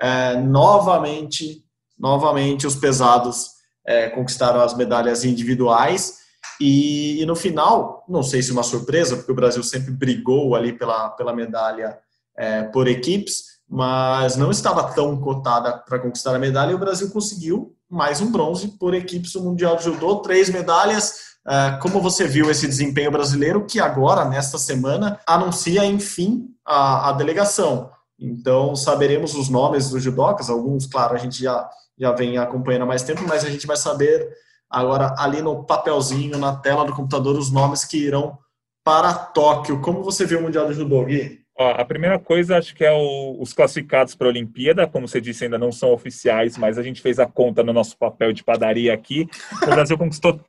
S1: é, novamente, novamente os pesados é, conquistaram as medalhas individuais e, e, no final, não sei se uma surpresa, porque o Brasil sempre brigou ali pela, pela medalha é, por equipes, mas não estava tão cotada para conquistar a medalha e o Brasil conseguiu mais um bronze por equipes no Mundial de Judô, três medalhas. É, como você viu esse desempenho brasileiro que agora, nesta semana, anuncia, enfim, a, a delegação? Então, saberemos os nomes dos judocas, alguns, claro, a gente já, já vem acompanhando há mais tempo, mas a gente vai saber agora ali no papelzinho, na tela do computador, os nomes que irão para Tóquio. Como você viu o Mundial do Judô, Gui?
S2: Ó, a primeira coisa, acho que é o, os classificados para a Olimpíada, como você disse, ainda não são oficiais, mas a gente fez a conta no nosso papel de padaria aqui. O Brasil conquistou,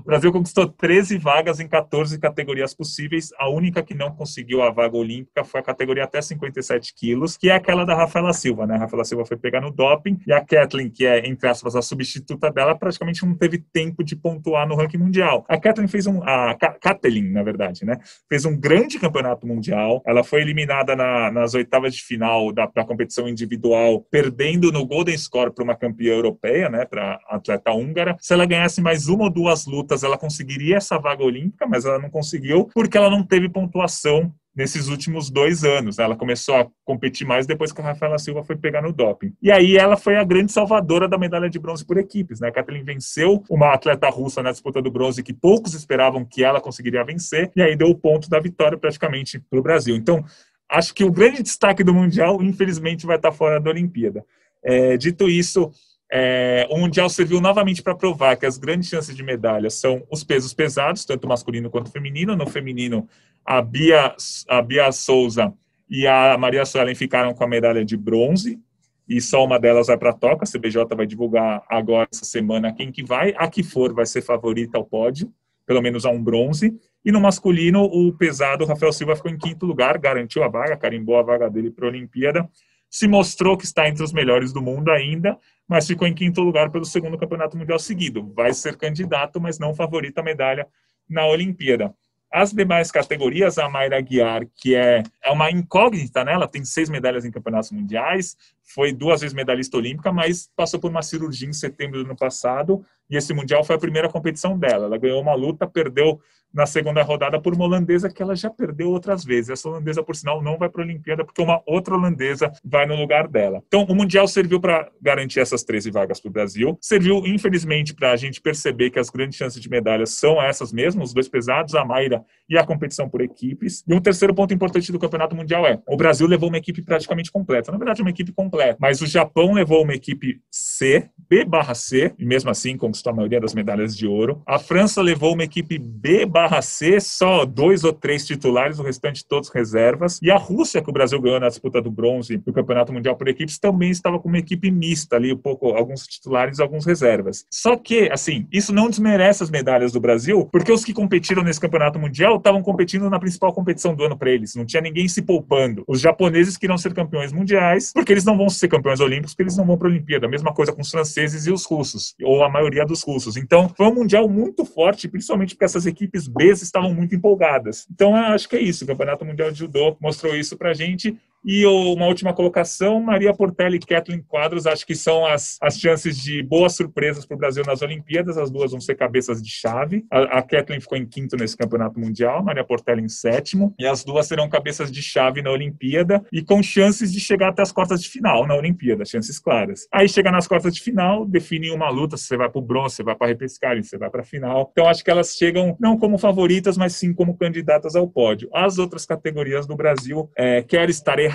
S2: o Brasil conquistou 13 vagas em 14 categorias possíveis. A única que não conseguiu a vaga olímpica foi a categoria até 57 quilos, que é aquela da Rafaela Silva, né? A Rafaela Silva foi pegar no doping e a Kathleen, que é, entre aspas, a substituta dela, praticamente não teve tempo de pontuar no ranking mundial. A Kathleen fez um. A Kathleen, na verdade, né? Fez um grande campeonato mundial. Ela foi eliminada na, nas oitavas de final da, da, competição individual, perdendo no Golden Score para uma campeã europeia, né, para atleta húngara. Se ela ganhasse mais uma ou duas lutas, ela conseguiria essa vaga olímpica, mas ela não conseguiu porque ela não teve pontuação nesses últimos dois anos. Ela começou a competir mais depois que a Rafaela Silva foi pegar no doping. E aí ela foi a grande salvadora da medalha de bronze por equipes. Né? A Kathleen venceu uma atleta russa na disputa do bronze que poucos esperavam que ela conseguiria vencer, e aí deu o ponto da vitória praticamente para o Brasil. Então, acho que o grande destaque do Mundial, infelizmente, vai estar fora da Olimpíada. É, dito isso, é, o Mundial serviu novamente para provar que as grandes chances de medalha são os pesos pesados, tanto masculino quanto feminino. No feminino, a Bia, a Bia Souza e a Maria Suelen ficaram com a medalha de bronze, e só uma delas vai para a toca. A CBJ vai divulgar agora, essa semana, quem que vai. A que for vai ser favorita ao pódio, pelo menos a um bronze. E no masculino, o pesado Rafael Silva ficou em quinto lugar, garantiu a vaga, carimbou a vaga dele para a Olimpíada. Se mostrou que está entre os melhores do mundo ainda, mas ficou em quinto lugar pelo segundo campeonato mundial seguido. Vai ser candidato, mas não favorito a medalha na Olimpíada. As demais categorias, a Mayra Guiar, que é, é uma incógnita, né? Ela tem seis medalhas em campeonatos mundiais, foi duas vezes medalhista olímpica, mas passou por uma cirurgia em setembro do ano passado, e esse mundial foi a primeira competição dela. Ela ganhou uma luta, perdeu na segunda rodada por uma holandesa que ela já perdeu outras vezes. Essa holandesa, por sinal, não vai para a Olimpíada porque uma outra holandesa vai no lugar dela. Então, o Mundial serviu para garantir essas 13 vagas para o Brasil. Serviu, infelizmente, para a gente perceber que as grandes chances de medalhas são essas mesmas, os dois pesados, a Mayra e a competição por equipes. E um terceiro ponto importante do Campeonato Mundial é: o Brasil levou uma equipe praticamente completa. Na verdade, uma equipe completa. Mas o Japão levou uma equipe C, B barra C, e mesmo assim conquistou a maioria das medalhas de ouro. A França levou uma equipe B barra C, só dois ou três titulares, o restante todos reservas. E a Rússia, que o Brasil ganhou na disputa do bronze do Campeonato Mundial por equipes, também estava com uma equipe mista ali, um pouco, alguns titulares e alguns reservas. Só que, assim, isso não desmerece as medalhas do Brasil, porque os que competiram nesse Campeonato Mundial estavam competindo na principal competição do ano para eles. Não tinha ninguém se poupando. Os japoneses queriam ser campeões mundiais, porque eles não vão ser campeões olímpicos, porque eles não vão para a Olimpíada. A mesma coisa com os franceses e os russos, ou a maioria dos russos. Então, foi um mundial muito forte, principalmente porque essas equipes B estavam muito empolgadas. Então, acho que é isso. O Campeonato Mundial de Judô mostrou isso para gente. E uma última colocação, Maria Portela e Kathleen Quadros, acho que são as, as chances de boas surpresas para o Brasil nas Olimpíadas. As duas vão ser cabeças de chave. A, a Kathleen ficou em quinto nesse campeonato mundial, Maria Portela em sétimo. E as duas serão cabeças de chave na Olimpíada e com chances de chegar até as quartas de final na Olimpíada, chances claras. Aí chega nas quartas de final, define uma luta, se você vai para o bronze, você vai para a repescagem, você vai para a final. Então acho que elas chegam não como favoritas, mas sim como candidatas ao pódio. As outras categorias do Brasil é, quer estar errado,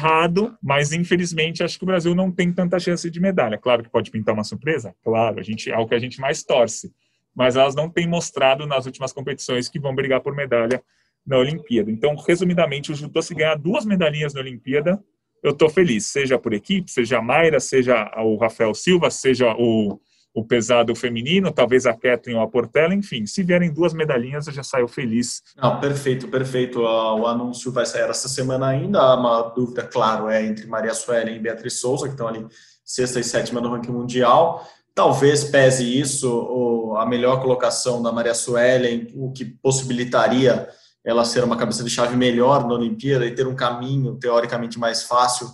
S2: mas infelizmente acho que o Brasil não tem tanta chance de medalha. Claro que pode pintar uma surpresa, claro, a gente é o que a gente mais torce, mas elas não têm mostrado nas últimas competições que vão brigar por medalha na Olimpíada. Então, resumidamente, o judô se ganhar duas medalhinhas na Olimpíada, eu estou feliz, seja por equipe, seja a Mayra, seja o Rafael Silva, seja o o pesado feminino, talvez a Kathleen ou a Portela, enfim, se vierem duas medalhinhas, eu já saio feliz.
S1: Não, perfeito, perfeito. O anúncio vai sair essa semana ainda. Há uma dúvida, claro, é entre Maria Suelen e Beatriz Souza, que estão ali sexta e sétima no ranking mundial. Talvez pese isso a melhor colocação da Maria Suelen, o que possibilitaria ela ser uma cabeça de chave melhor na Olimpíada e ter um caminho teoricamente mais fácil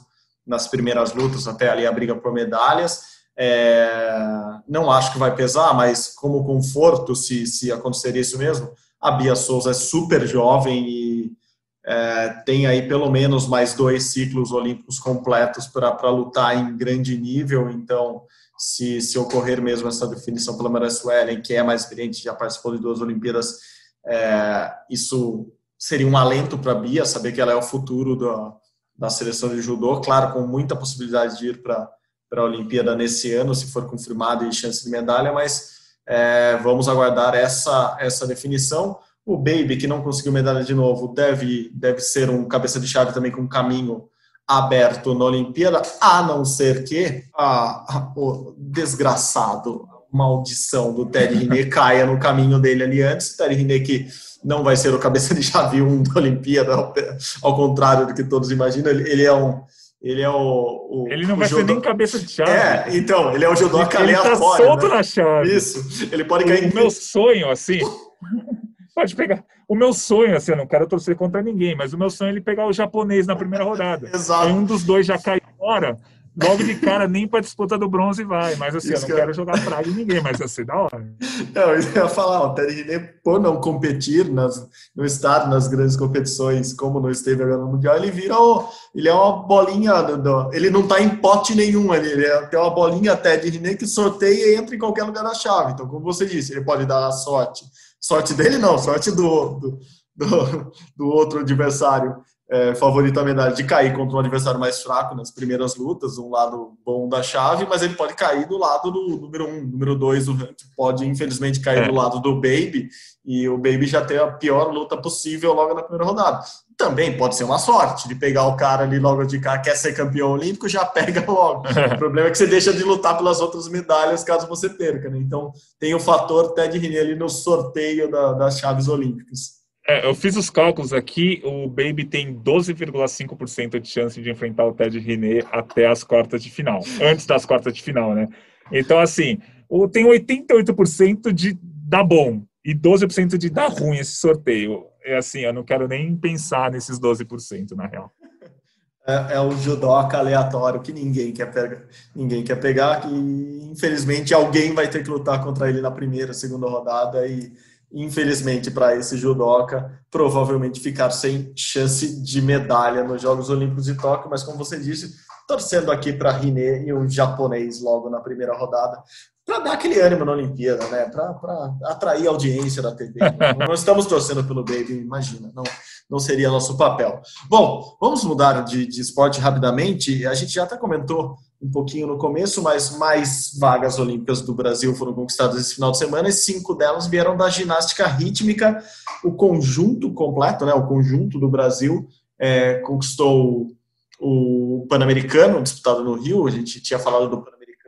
S1: nas primeiras lutas até ali a briga por medalhas. É, não acho que vai pesar, mas como conforto, se, se acontecer isso mesmo, a Bia Souza é super jovem e é, tem aí pelo menos mais dois ciclos olímpicos completos para lutar em grande nível. Então, se, se ocorrer mesmo essa definição pela Maria Suelen, que é mais experiente, já participou de duas Olimpíadas, é, isso seria um alento para a Bia, saber que ela é o futuro da, da seleção de judô, claro, com muita possibilidade de ir para para a Olimpíada nesse ano, se for confirmado e chance de medalha, mas é, vamos aguardar essa, essa definição. O Baby, que não conseguiu medalha de novo, deve, deve ser um cabeça de chave também com um caminho aberto na Olimpíada, a não ser que a, a, o desgraçado maldição do Terry Riné caia no caminho dele ali antes. Terry Riné que não vai ser o cabeça de chave 1 da Olimpíada, ao, ao contrário do que todos imaginam, ele, ele é um ele é o, o
S2: Ele não
S1: o
S2: vai ser nem cabeça de chave.
S1: É, então, ele é o judoca
S2: ele
S1: aleatório.
S2: Ele tá solto
S1: né?
S2: na chave.
S1: Isso, ele pode cair...
S2: O em... meu sonho, assim... pode pegar. O meu sonho, assim, eu não quero torcer contra ninguém, mas o meu sonho é ele pegar o japonês na primeira rodada.
S1: Exato.
S2: Aí um dos dois já cai fora, logo de cara nem para disputa do bronze vai. Mas assim, Isso eu não que quero jogar praga em ninguém, mas assim, da hora.
S1: Não, eu ia falar, o Terry Riné, por não competir nas, no estado, nas grandes competições, como não esteve agora no Mundial, ele vira o, ele é uma bolinha, do, do, ele não está em pote nenhum ali, ele é, tem uma bolinha Terry Riné que sorteia e entra em qualquer lugar da chave. Então, como você disse, ele pode dar a sorte sorte dele não, sorte do, do, do, do outro adversário é, favorito a medalha, de cair contra um adversário mais fraco nas primeiras lutas, um lado bom da chave, mas ele pode cair do lado do número um, número dois do ranking, pode infelizmente cair é. do lado do Baby, e o Baby já tem a pior luta possível logo na primeira rodada. Também pode ser uma sorte de pegar o cara ali logo de cá, quer ser campeão olímpico, já pega logo. o problema é que você deixa de lutar pelas outras medalhas caso você perca, né? Então tem o fator Ted Rini ali no sorteio da, das chaves olímpicas.
S2: É, eu fiz os cálculos aqui, o Baby tem 12,5% de chance de enfrentar o Ted René até as quartas de final, antes das quartas de final, né? Então, assim, tem 88% de dar bom e 12% de dar ruim esse sorteio. É assim, eu não quero nem pensar nesses 12%, na real.
S1: É, é o judoca aleatório que ninguém quer pegar, ninguém quer pegar, que infelizmente alguém vai ter que lutar contra ele na primeira, segunda rodada e infelizmente para esse judoca, provavelmente ficar sem chance de medalha nos Jogos Olímpicos de Tóquio, mas como você disse, torcendo aqui para Rinê e o japonês logo na primeira rodada, para dar aquele ânimo na Olimpíada, né? Para atrair a audiência da TV. Nós estamos torcendo pelo Baby, imagina, não, não seria nosso papel. Bom, vamos mudar de, de esporte rapidamente. A gente já até comentou um pouquinho no começo, mas mais vagas olímpicas do Brasil foram conquistadas esse final de semana e cinco delas vieram da ginástica rítmica. O conjunto completo, né? O conjunto do Brasil é, conquistou o Pan-Americano disputado no Rio. A gente tinha falado do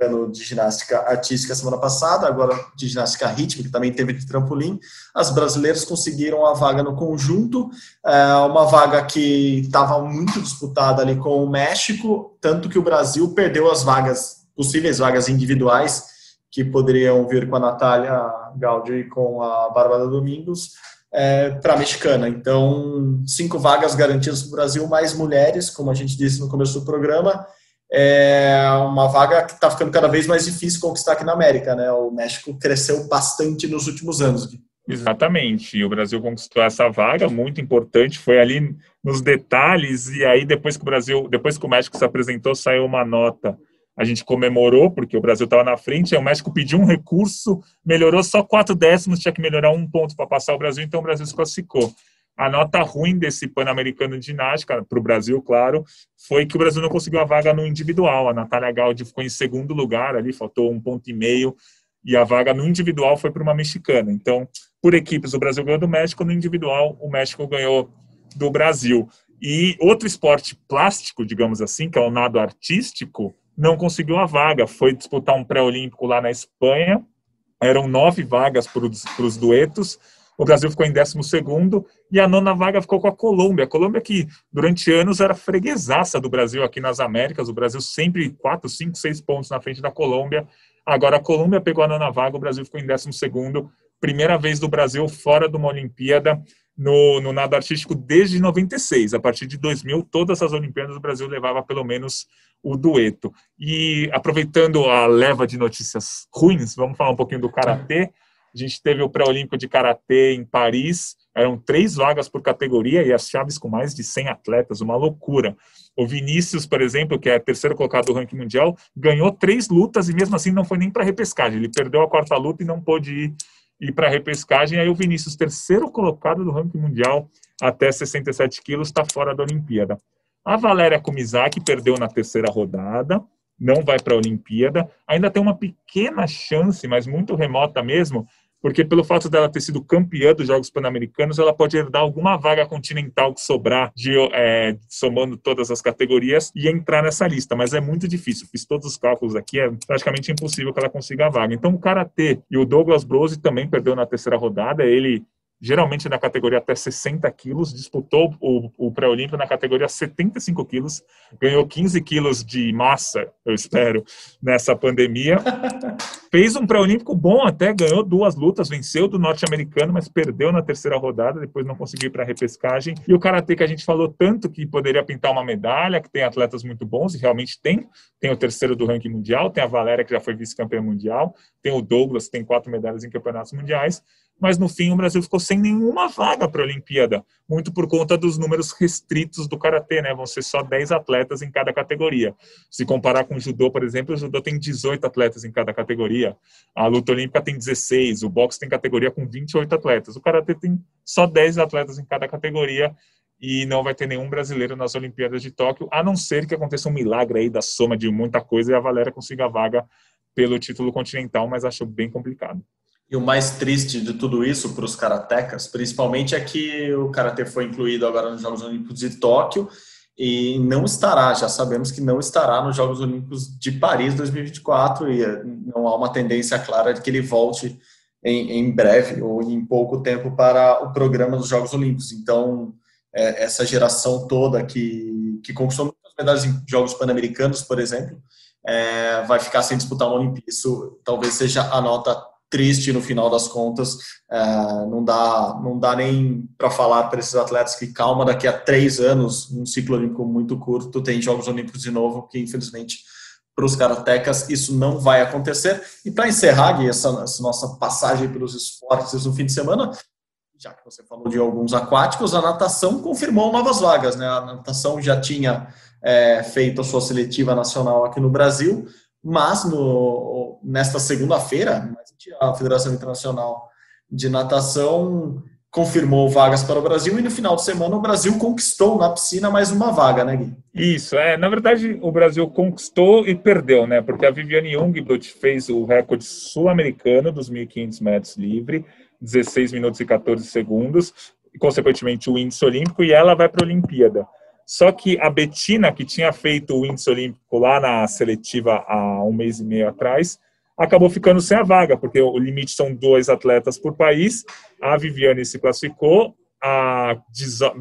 S1: Pan de ginástica artística semana passada, agora de ginástica rítmica, também teve de trampolim. As brasileiras conseguiram a vaga no conjunto, é, uma vaga que estava muito disputada ali com o México, tanto que o Brasil perdeu as vagas, possíveis vagas individuais, que poderiam vir com a Natália Gaudio e com a Bárbara Domingos, é, para a mexicana. Então, cinco vagas garantidas para o Brasil, mais mulheres, como a gente disse no começo do programa, é uma vaga que está ficando cada vez mais difícil conquistar aqui na América, né? O México cresceu bastante nos últimos anos.
S2: Exatamente, e o Brasil conquistou essa vaga muito importante, foi ali nos detalhes, e aí depois que o Brasil, depois que o México se apresentou, saiu uma nota. A gente comemorou, porque o Brasil estava na frente, o México pediu um recurso, melhorou só quatro décimos, tinha que melhorar um ponto para passar o Brasil, então o Brasil se classificou. A nota ruim desse Pan-Americano de ginástica, para o Brasil, claro, foi que o Brasil não conseguiu a vaga no individual. A Natália Gaudi ficou em segundo lugar ali, faltou um ponto e meio, e a vaga no individual foi para uma mexicana. Então, por equipes, o Brasil ganhou do México, no individual, o México ganhou do Brasil. E outro esporte plástico, digamos assim, que é o nado artístico, não conseguiu a vaga. Foi disputar um pré-olímpico lá na Espanha. Eram nove vagas para os duetos o Brasil ficou em 12 e a nona vaga ficou com a Colômbia. A Colômbia que durante anos era freguesaça do Brasil aqui nas Américas. O Brasil sempre 4, 5, 6 pontos na frente da Colômbia. Agora a Colômbia pegou a nona vaga, o Brasil ficou em 12 Primeira vez do Brasil fora de uma Olimpíada no, no nado artístico desde 96. A partir de 2000, todas as Olimpíadas o Brasil levava pelo menos o dueto. E aproveitando a leva de notícias ruins, vamos falar um pouquinho do karatê. A gente teve o pré-olímpico de karatê em Paris, eram três vagas por categoria e as chaves com mais de 100 atletas, uma loucura. O Vinícius, por exemplo, que é terceiro colocado do ranking mundial, ganhou três lutas e mesmo assim não foi nem para repescagem. Ele perdeu a quarta luta e não pôde ir, ir para repescagem. Aí o Vinícius, terceiro colocado do ranking mundial, até 67 quilos, está fora da Olimpíada. A Valéria Kumizaki perdeu na terceira rodada, não vai para a Olimpíada. Ainda tem uma pequena chance, mas muito remota mesmo, porque pelo fato dela ter sido campeã dos Jogos Pan-Americanos, ela pode herdar alguma vaga continental que sobrar, de, é, somando todas as categorias, e entrar nessa lista. Mas é muito difícil. Fiz todos os cálculos aqui, é praticamente impossível que ela consiga a vaga. Então, o Karatê e o Douglas Brose também perdeu na terceira rodada. Ele geralmente na categoria até 60 quilos, disputou o, o pré-olímpico na categoria 75 quilos, ganhou 15 quilos de massa, eu espero, nessa pandemia. Fez um pré-olímpico bom até, ganhou duas lutas, venceu do norte-americano, mas perdeu na terceira rodada, depois não conseguiu ir para a repescagem. E o Karatê que a gente falou tanto que poderia pintar uma medalha, que tem atletas muito bons, e realmente tem. Tem o terceiro do ranking mundial, tem a Valéria, que já foi vice-campeã mundial, tem o Douglas, que tem quatro medalhas em campeonatos mundiais, mas no fim o Brasil ficou sem nenhuma vaga para a Olimpíada, muito por conta dos números restritos do karatê, né? Vão ser só 10 atletas em cada categoria. Se comparar com o judô, por exemplo, o judô tem 18 atletas em cada categoria, a luta olímpica tem 16, o boxe tem categoria com 28 atletas, o karatê tem só 10 atletas em cada categoria e não vai ter nenhum brasileiro nas Olimpíadas de Tóquio, a não ser que aconteça um milagre aí da soma de muita coisa e a Valéria consiga a vaga pelo título continental, mas acho bem complicado.
S1: E o mais triste de tudo isso para os karatecas, principalmente, é que o karatê foi incluído agora nos Jogos Olímpicos de Tóquio e não estará, já sabemos que não estará nos Jogos Olímpicos de Paris 2024 e não há uma tendência clara de que ele volte em, em breve ou em pouco tempo para o programa dos Jogos Olímpicos. Então, é, essa geração toda que, que conquistou muitas medalhas em Jogos Pan-Americanos, por exemplo, é, vai ficar sem disputar uma Olimpíada. Isso talvez seja a nota triste no final das contas. É, não dá, não dá nem para falar para esses atletas que calma, daqui a três anos, um ciclo olímpico muito curto, tem Jogos Olímpicos de novo, que infelizmente para os karatecas isso não vai acontecer. E para encerrar Gui, essa, essa, nossa passagem pelos esportes no fim de semana, já que você falou de alguns aquáticos, a natação confirmou novas vagas. Né? A natação já tinha é, feito a sua seletiva nacional aqui no Brasil, mas no, nesta segunda-feira, a Federação Internacional de Natação confirmou vagas para o Brasil e no final de semana o Brasil conquistou na piscina mais uma vaga, né, Gui?
S2: Isso, é. Na verdade, o Brasil conquistou e perdeu, né? Porque a Viviane Jungblut fez o recorde sul-americano dos 1.500 metros livre, 16 minutos e 14 segundos, e consequentemente o índice olímpico, e ela vai para a Olimpíada. Só que a Betina, que tinha feito o índice olímpico lá na seletiva há um mês e meio atrás, acabou ficando sem a vaga, porque o limite são dois atletas por país. A Viviane se classificou, a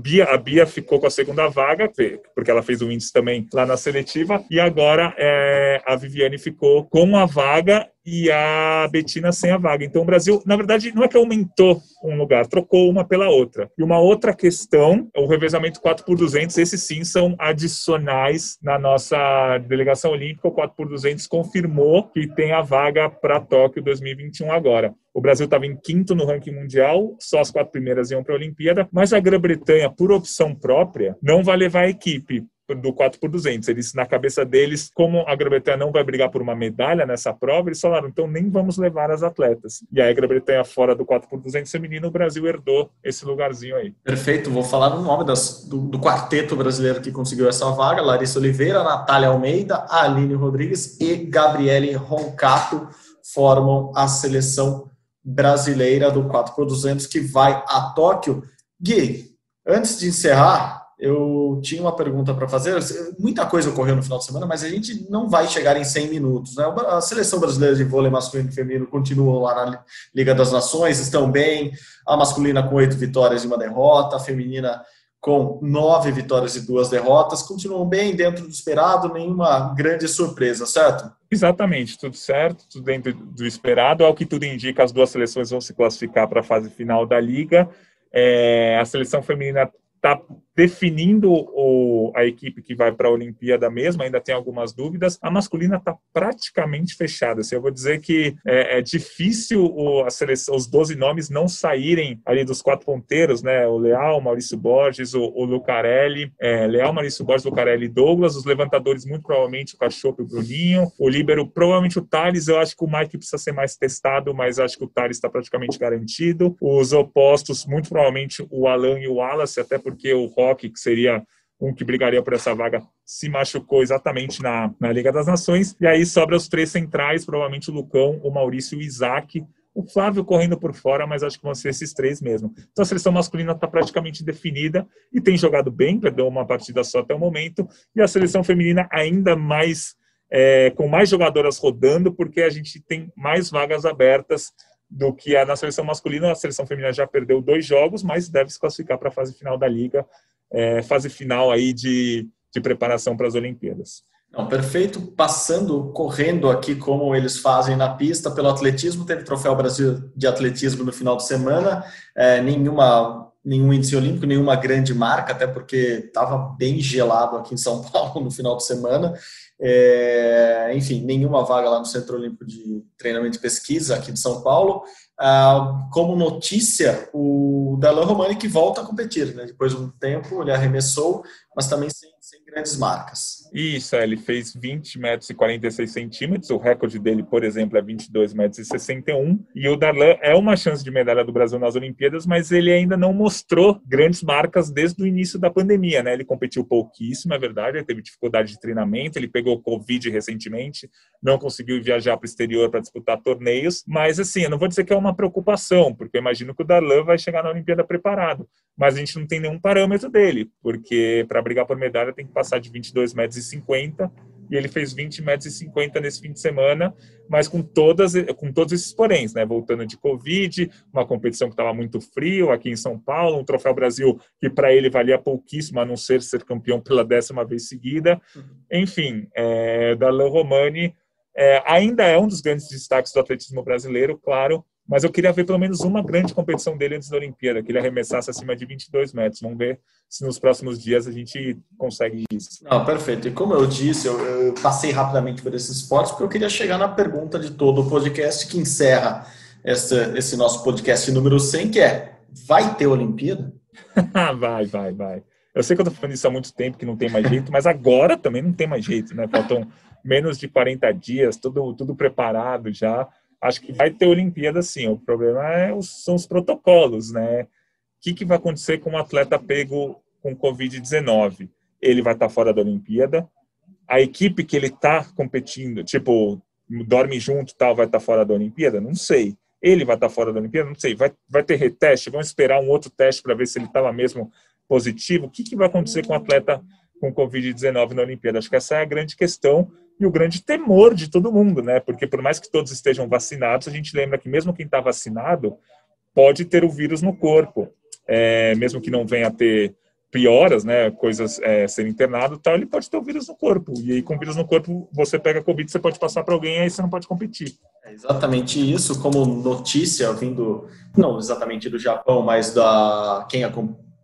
S2: Bia, a Bia ficou com a segunda vaga, porque ela fez o índice também lá na seletiva, e agora é, a Viviane ficou com a vaga e a Betina sem a vaga. Então o Brasil, na verdade, não é que aumentou um lugar, trocou uma pela outra. E uma outra questão, o revezamento 4 por 200, esses sim são adicionais na nossa delegação olímpica. O 4 por 200 confirmou que tem a vaga para Tóquio 2021 agora. O Brasil estava em quinto no ranking mundial, só as quatro primeiras iam para a Olimpíada, mas a Grã-Bretanha, por opção própria, não vai levar a equipe do 4 por 200. Eles, na cabeça deles, como a Grã-Bretanha não vai brigar por uma medalha nessa prova, eles falaram, então nem vamos levar as atletas. E aí a Grã-Bretanha fora do 4 por 200 feminino, o Brasil herdou esse lugarzinho aí.
S1: Perfeito, vou falar no nome das, do, do, quarteto brasileiro que conseguiu essa vaga, Larissa Oliveira, Natália Almeida, Aline Rodrigues e Gabriele Roncato formam a seleção brasileira do 4 por 200 que vai a Tóquio. Gui, antes de encerrar, eu tinha uma pergunta para fazer. Muita coisa ocorreu no final de semana, mas a gente não vai chegar em 100 minutos. Né? A seleção brasileira de vôlei masculino e feminino continuam lá na Liga das Nações, estão bem. A masculina com oito vitórias e uma derrota, a feminina com nove vitórias e duas derrotas, continuam bem dentro do esperado, nenhuma grande surpresa, certo?
S2: Exatamente, tudo certo, tudo dentro do esperado. Ao que tudo indica, as duas seleções vão se classificar para a fase final da liga. É, a seleção feminina está definindo o, a equipe que vai para a Olimpíada mesmo, ainda tem algumas dúvidas. A masculina está praticamente fechada. Assim, eu vou dizer que é, é difícil o, seleção, os 12 nomes não saírem ali dos quatro ponteiros, né? O Leal, Maurício Borges, o, o Lucarelli, é, Leal, Maurício Borges, Lucarelli e Douglas. Os levantadores, muito provavelmente, o Cachorro e o Bruninho. O Líbero, provavelmente o Thales. Eu acho que o Mike precisa ser mais testado, mas acho que o Thales está praticamente garantido. Os opostos, muito provavelmente o Alan e o Wallace, até porque o Rock, que seria um que brigaria por essa vaga, se machucou exatamente na, na Liga das Nações. E aí sobra os três centrais, provavelmente o Lucão, o Maurício e o Isaac. o Flávio correndo por fora, mas acho que vão ser esses três mesmo. Então a seleção masculina está praticamente definida e tem jogado bem, perdeu uma partida só até o momento, e a seleção feminina ainda mais, é, com mais jogadoras rodando, porque a gente tem mais vagas abertas do que a na seleção masculina. A seleção feminina já perdeu dois jogos, mas deve se classificar para a fase final da Liga, é, fase final aí de, de preparação para as Olimpíadas.
S1: Não, perfeito. Passando, correndo aqui como eles fazem na pista pelo atletismo, teve Troféu Brasil de Atletismo no final de semana, é, nenhuma, nenhum índice olímpico, nenhuma grande marca, até porque estava bem gelado aqui em São Paulo no final de semana. É, enfim, nenhuma vaga lá no Centro Olímpico de Treinamento e Pesquisa aqui de São Paulo. Ah, como notícia, o Dalan Romani que volta a competir, né? depois de um tempo ele arremessou, mas também sem sem grandes marcas.
S2: Isso, é, ele fez 20 metros e 46 centímetros, o recorde dele, por exemplo, é 22 metros e 61, e o Darlan é uma chance de medalha do Brasil nas Olimpíadas, mas ele ainda não mostrou grandes marcas desde o início da pandemia, né? Ele competiu pouquíssimo, é verdade, ele teve dificuldade de treinamento, ele pegou Covid recentemente, não conseguiu viajar para o exterior para disputar torneios, mas assim, eu não vou dizer que é uma preocupação, porque eu imagino que o Darlan vai chegar na Olimpíada preparado, mas a gente não tem nenhum parâmetro dele, porque para brigar por medalha tem que passar de 22 metros e 50 e ele fez 20 metros e 50 nesse fim de semana, mas com todas com todos esses poréns, né? Voltando de Covid, uma competição que estava muito frio aqui em São Paulo, um troféu Brasil que para ele valia pouquíssimo, a não ser ser campeão pela décima vez seguida. Enfim, é, Darlan Romani é, ainda é um dos grandes destaques do atletismo brasileiro, claro, mas eu queria ver pelo menos uma grande competição dele antes da Olimpíada, que ele arremessasse acima de 22 metros. Vamos ver se nos próximos dias a gente consegue isso.
S1: Não, perfeito. E como eu disse, eu, eu passei rapidamente por esses esportes porque eu queria chegar na pergunta de todo o podcast que encerra essa, esse nosso podcast número 100, que é, vai ter Olimpíada?
S2: vai, vai, vai. Eu sei que eu estou falando isso há muito tempo, que não tem mais jeito, mas agora também não tem mais jeito, né? Faltam menos de 40 dias, tudo, tudo preparado já acho que vai ter Olimpíada sim. O problema é os, são os protocolos, né? O que, que vai acontecer com um atleta pego com Covid-19? Ele vai estar fora da Olimpíada. A equipe que ele está competindo, tipo, dorme junto tal, vai estar fora da Olimpíada? Não sei. Ele vai estar fora da Olimpíada? Não sei. Vai, vai ter reteste? Vamos esperar um outro teste para ver se ele estava mesmo positivo? O que, que vai acontecer com o atleta com Covid-19 na Olimpíada? Acho que essa é a grande questão e o grande temor de todo mundo, né? Porque por mais que todos estejam vacinados, a gente lembra que mesmo quem está vacinado pode ter o vírus no corpo, é, mesmo que não venha a ter pioras, né, coisas é, ser internado tal, ele pode ter o vírus no corpo. E aí, com o vírus no corpo, você pega Covid, você pode passar para alguém, aí você não pode competir.
S1: É exatamente isso, como notícia vindo, não exatamente do Japão, mas da quem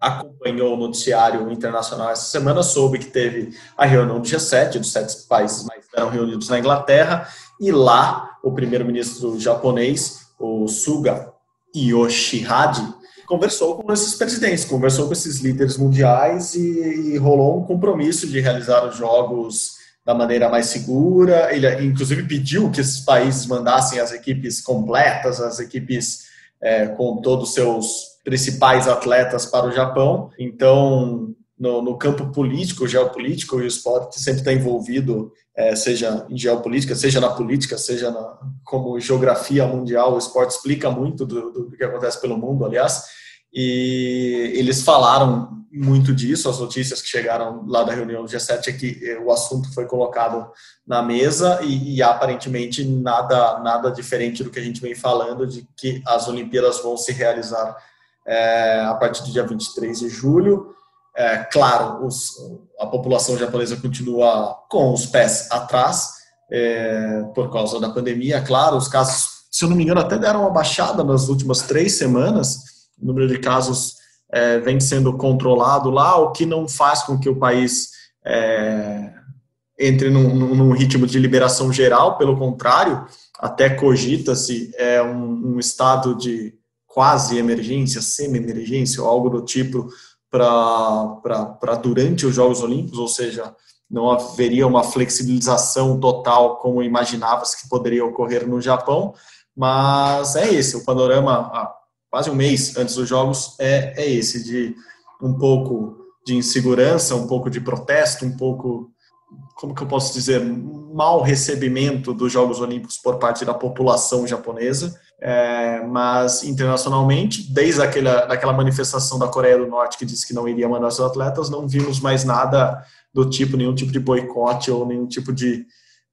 S1: acompanhou o noticiário internacional essa semana soube que teve a reunião do G7, dos sete países mais eram reunidos na Inglaterra, e lá o primeiro-ministro japonês, o Suga Yoshihide, conversou com esses presidentes, conversou com esses líderes mundiais e, e rolou um compromisso de realizar os jogos da maneira mais segura. Ele, inclusive, pediu que esses países mandassem as equipes completas, as equipes é, com todos os seus principais atletas para o Japão. Então, no, no, campo político, geopolítico, o esporte sempre está envolvido, é, seja em geopolítica, seja na política, seja na, como geografia mundial, o esporte explica muito do, do, que acontece pelo mundo, aliás, e eles falaram muito disso, as notícias que chegaram lá da reunião do G7 é que é, o assunto foi colocado na mesa e, e aparentemente nada, nada diferente do que a gente vem falando, de que as Olimpíadas vão se realizar é, a partir do dia 23 de julho, é, claro, os, a população japonesa continua com os pés atrás é, por causa da pandemia. Claro, os casos, se eu não me engano, até deram uma baixada nas últimas três semanas. O número de casos é, vem sendo controlado lá, o que não faz com que o país é, entre num, num, ritmo de liberação geral. Pelo contrário, até cogita-se é, um, um estado de quase emergência, semi-emergência ou algo do tipo para durante os Jogos Olímpicos, ou seja, não haveria uma flexibilização total como imaginava-se que poderia ocorrer no Japão, mas é esse, o panorama há quase um mês antes dos Jogos é, é esse, de um pouco de insegurança, um pouco de protesto, um pouco, como que eu posso dizer, mau recebimento dos Jogos Olímpicos por parte da população japonesa, É, mas internacionalmente, desde aquela, aquela manifestação da Coreia do Norte que disse que não iria mandar seus atletas, não vimos mais nada do tipo, nenhum tipo de boicote ou nenhum tipo de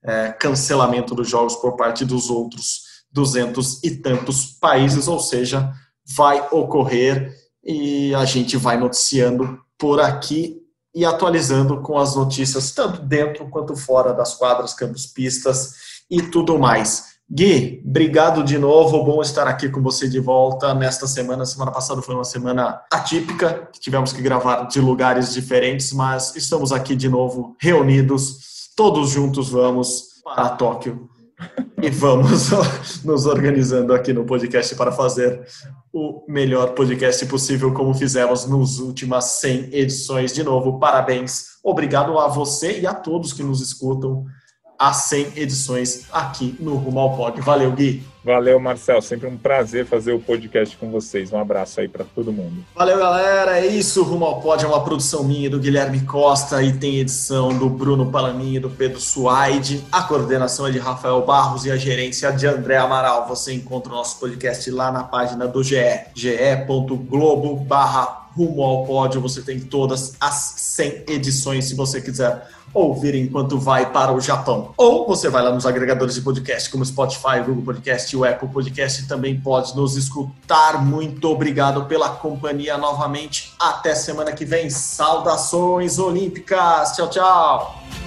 S1: é, cancelamento dos jogos por parte dos outros duzentos e tantos países, ou seja, vai ocorrer e a gente vai noticiando por aqui e atualizando com as notícias tanto dentro quanto fora das quadras, campos, pistas e tudo mais. Gui, obrigado de novo, bom estar aqui com você de volta nesta semana. Semana passada foi uma semana atípica, que tivemos que gravar de lugares diferentes, mas estamos aqui de novo reunidos, todos juntos vamos para Tóquio. E vamos nos organizando aqui no podcast para fazer o melhor podcast possível, como fizemos nas últimas 100 edições. De novo, parabéns, obrigado a você e a todos que nos escutam a 100 edições aqui no Rumo ao Pod. Valeu, Gui.
S2: Valeu, Marcel. Sempre um prazer fazer o podcast com vocês. Um abraço aí para todo mundo.
S1: Valeu, galera. É isso. Rumo ao Pod é uma produção minha do Guilherme Costa e tem edição do Bruno Palaminha e do Pedro Suaide. A coordenação é de Rafael Barros e a gerência de André Amaral. Você encontra o nosso podcast lá na página do GE, ge.globo barra Rumo ao Pódio. Você tem todas as 100 edições, se você quiser ouvir enquanto vai para o Japão. Ou você vai lá nos agregadores de podcast, como Spotify, Google Podcast e o Apple Podcast, e também pode nos escutar. Muito obrigado pela companhia novamente. Até semana que vem. Saudações olímpicas. Tchau, tchau.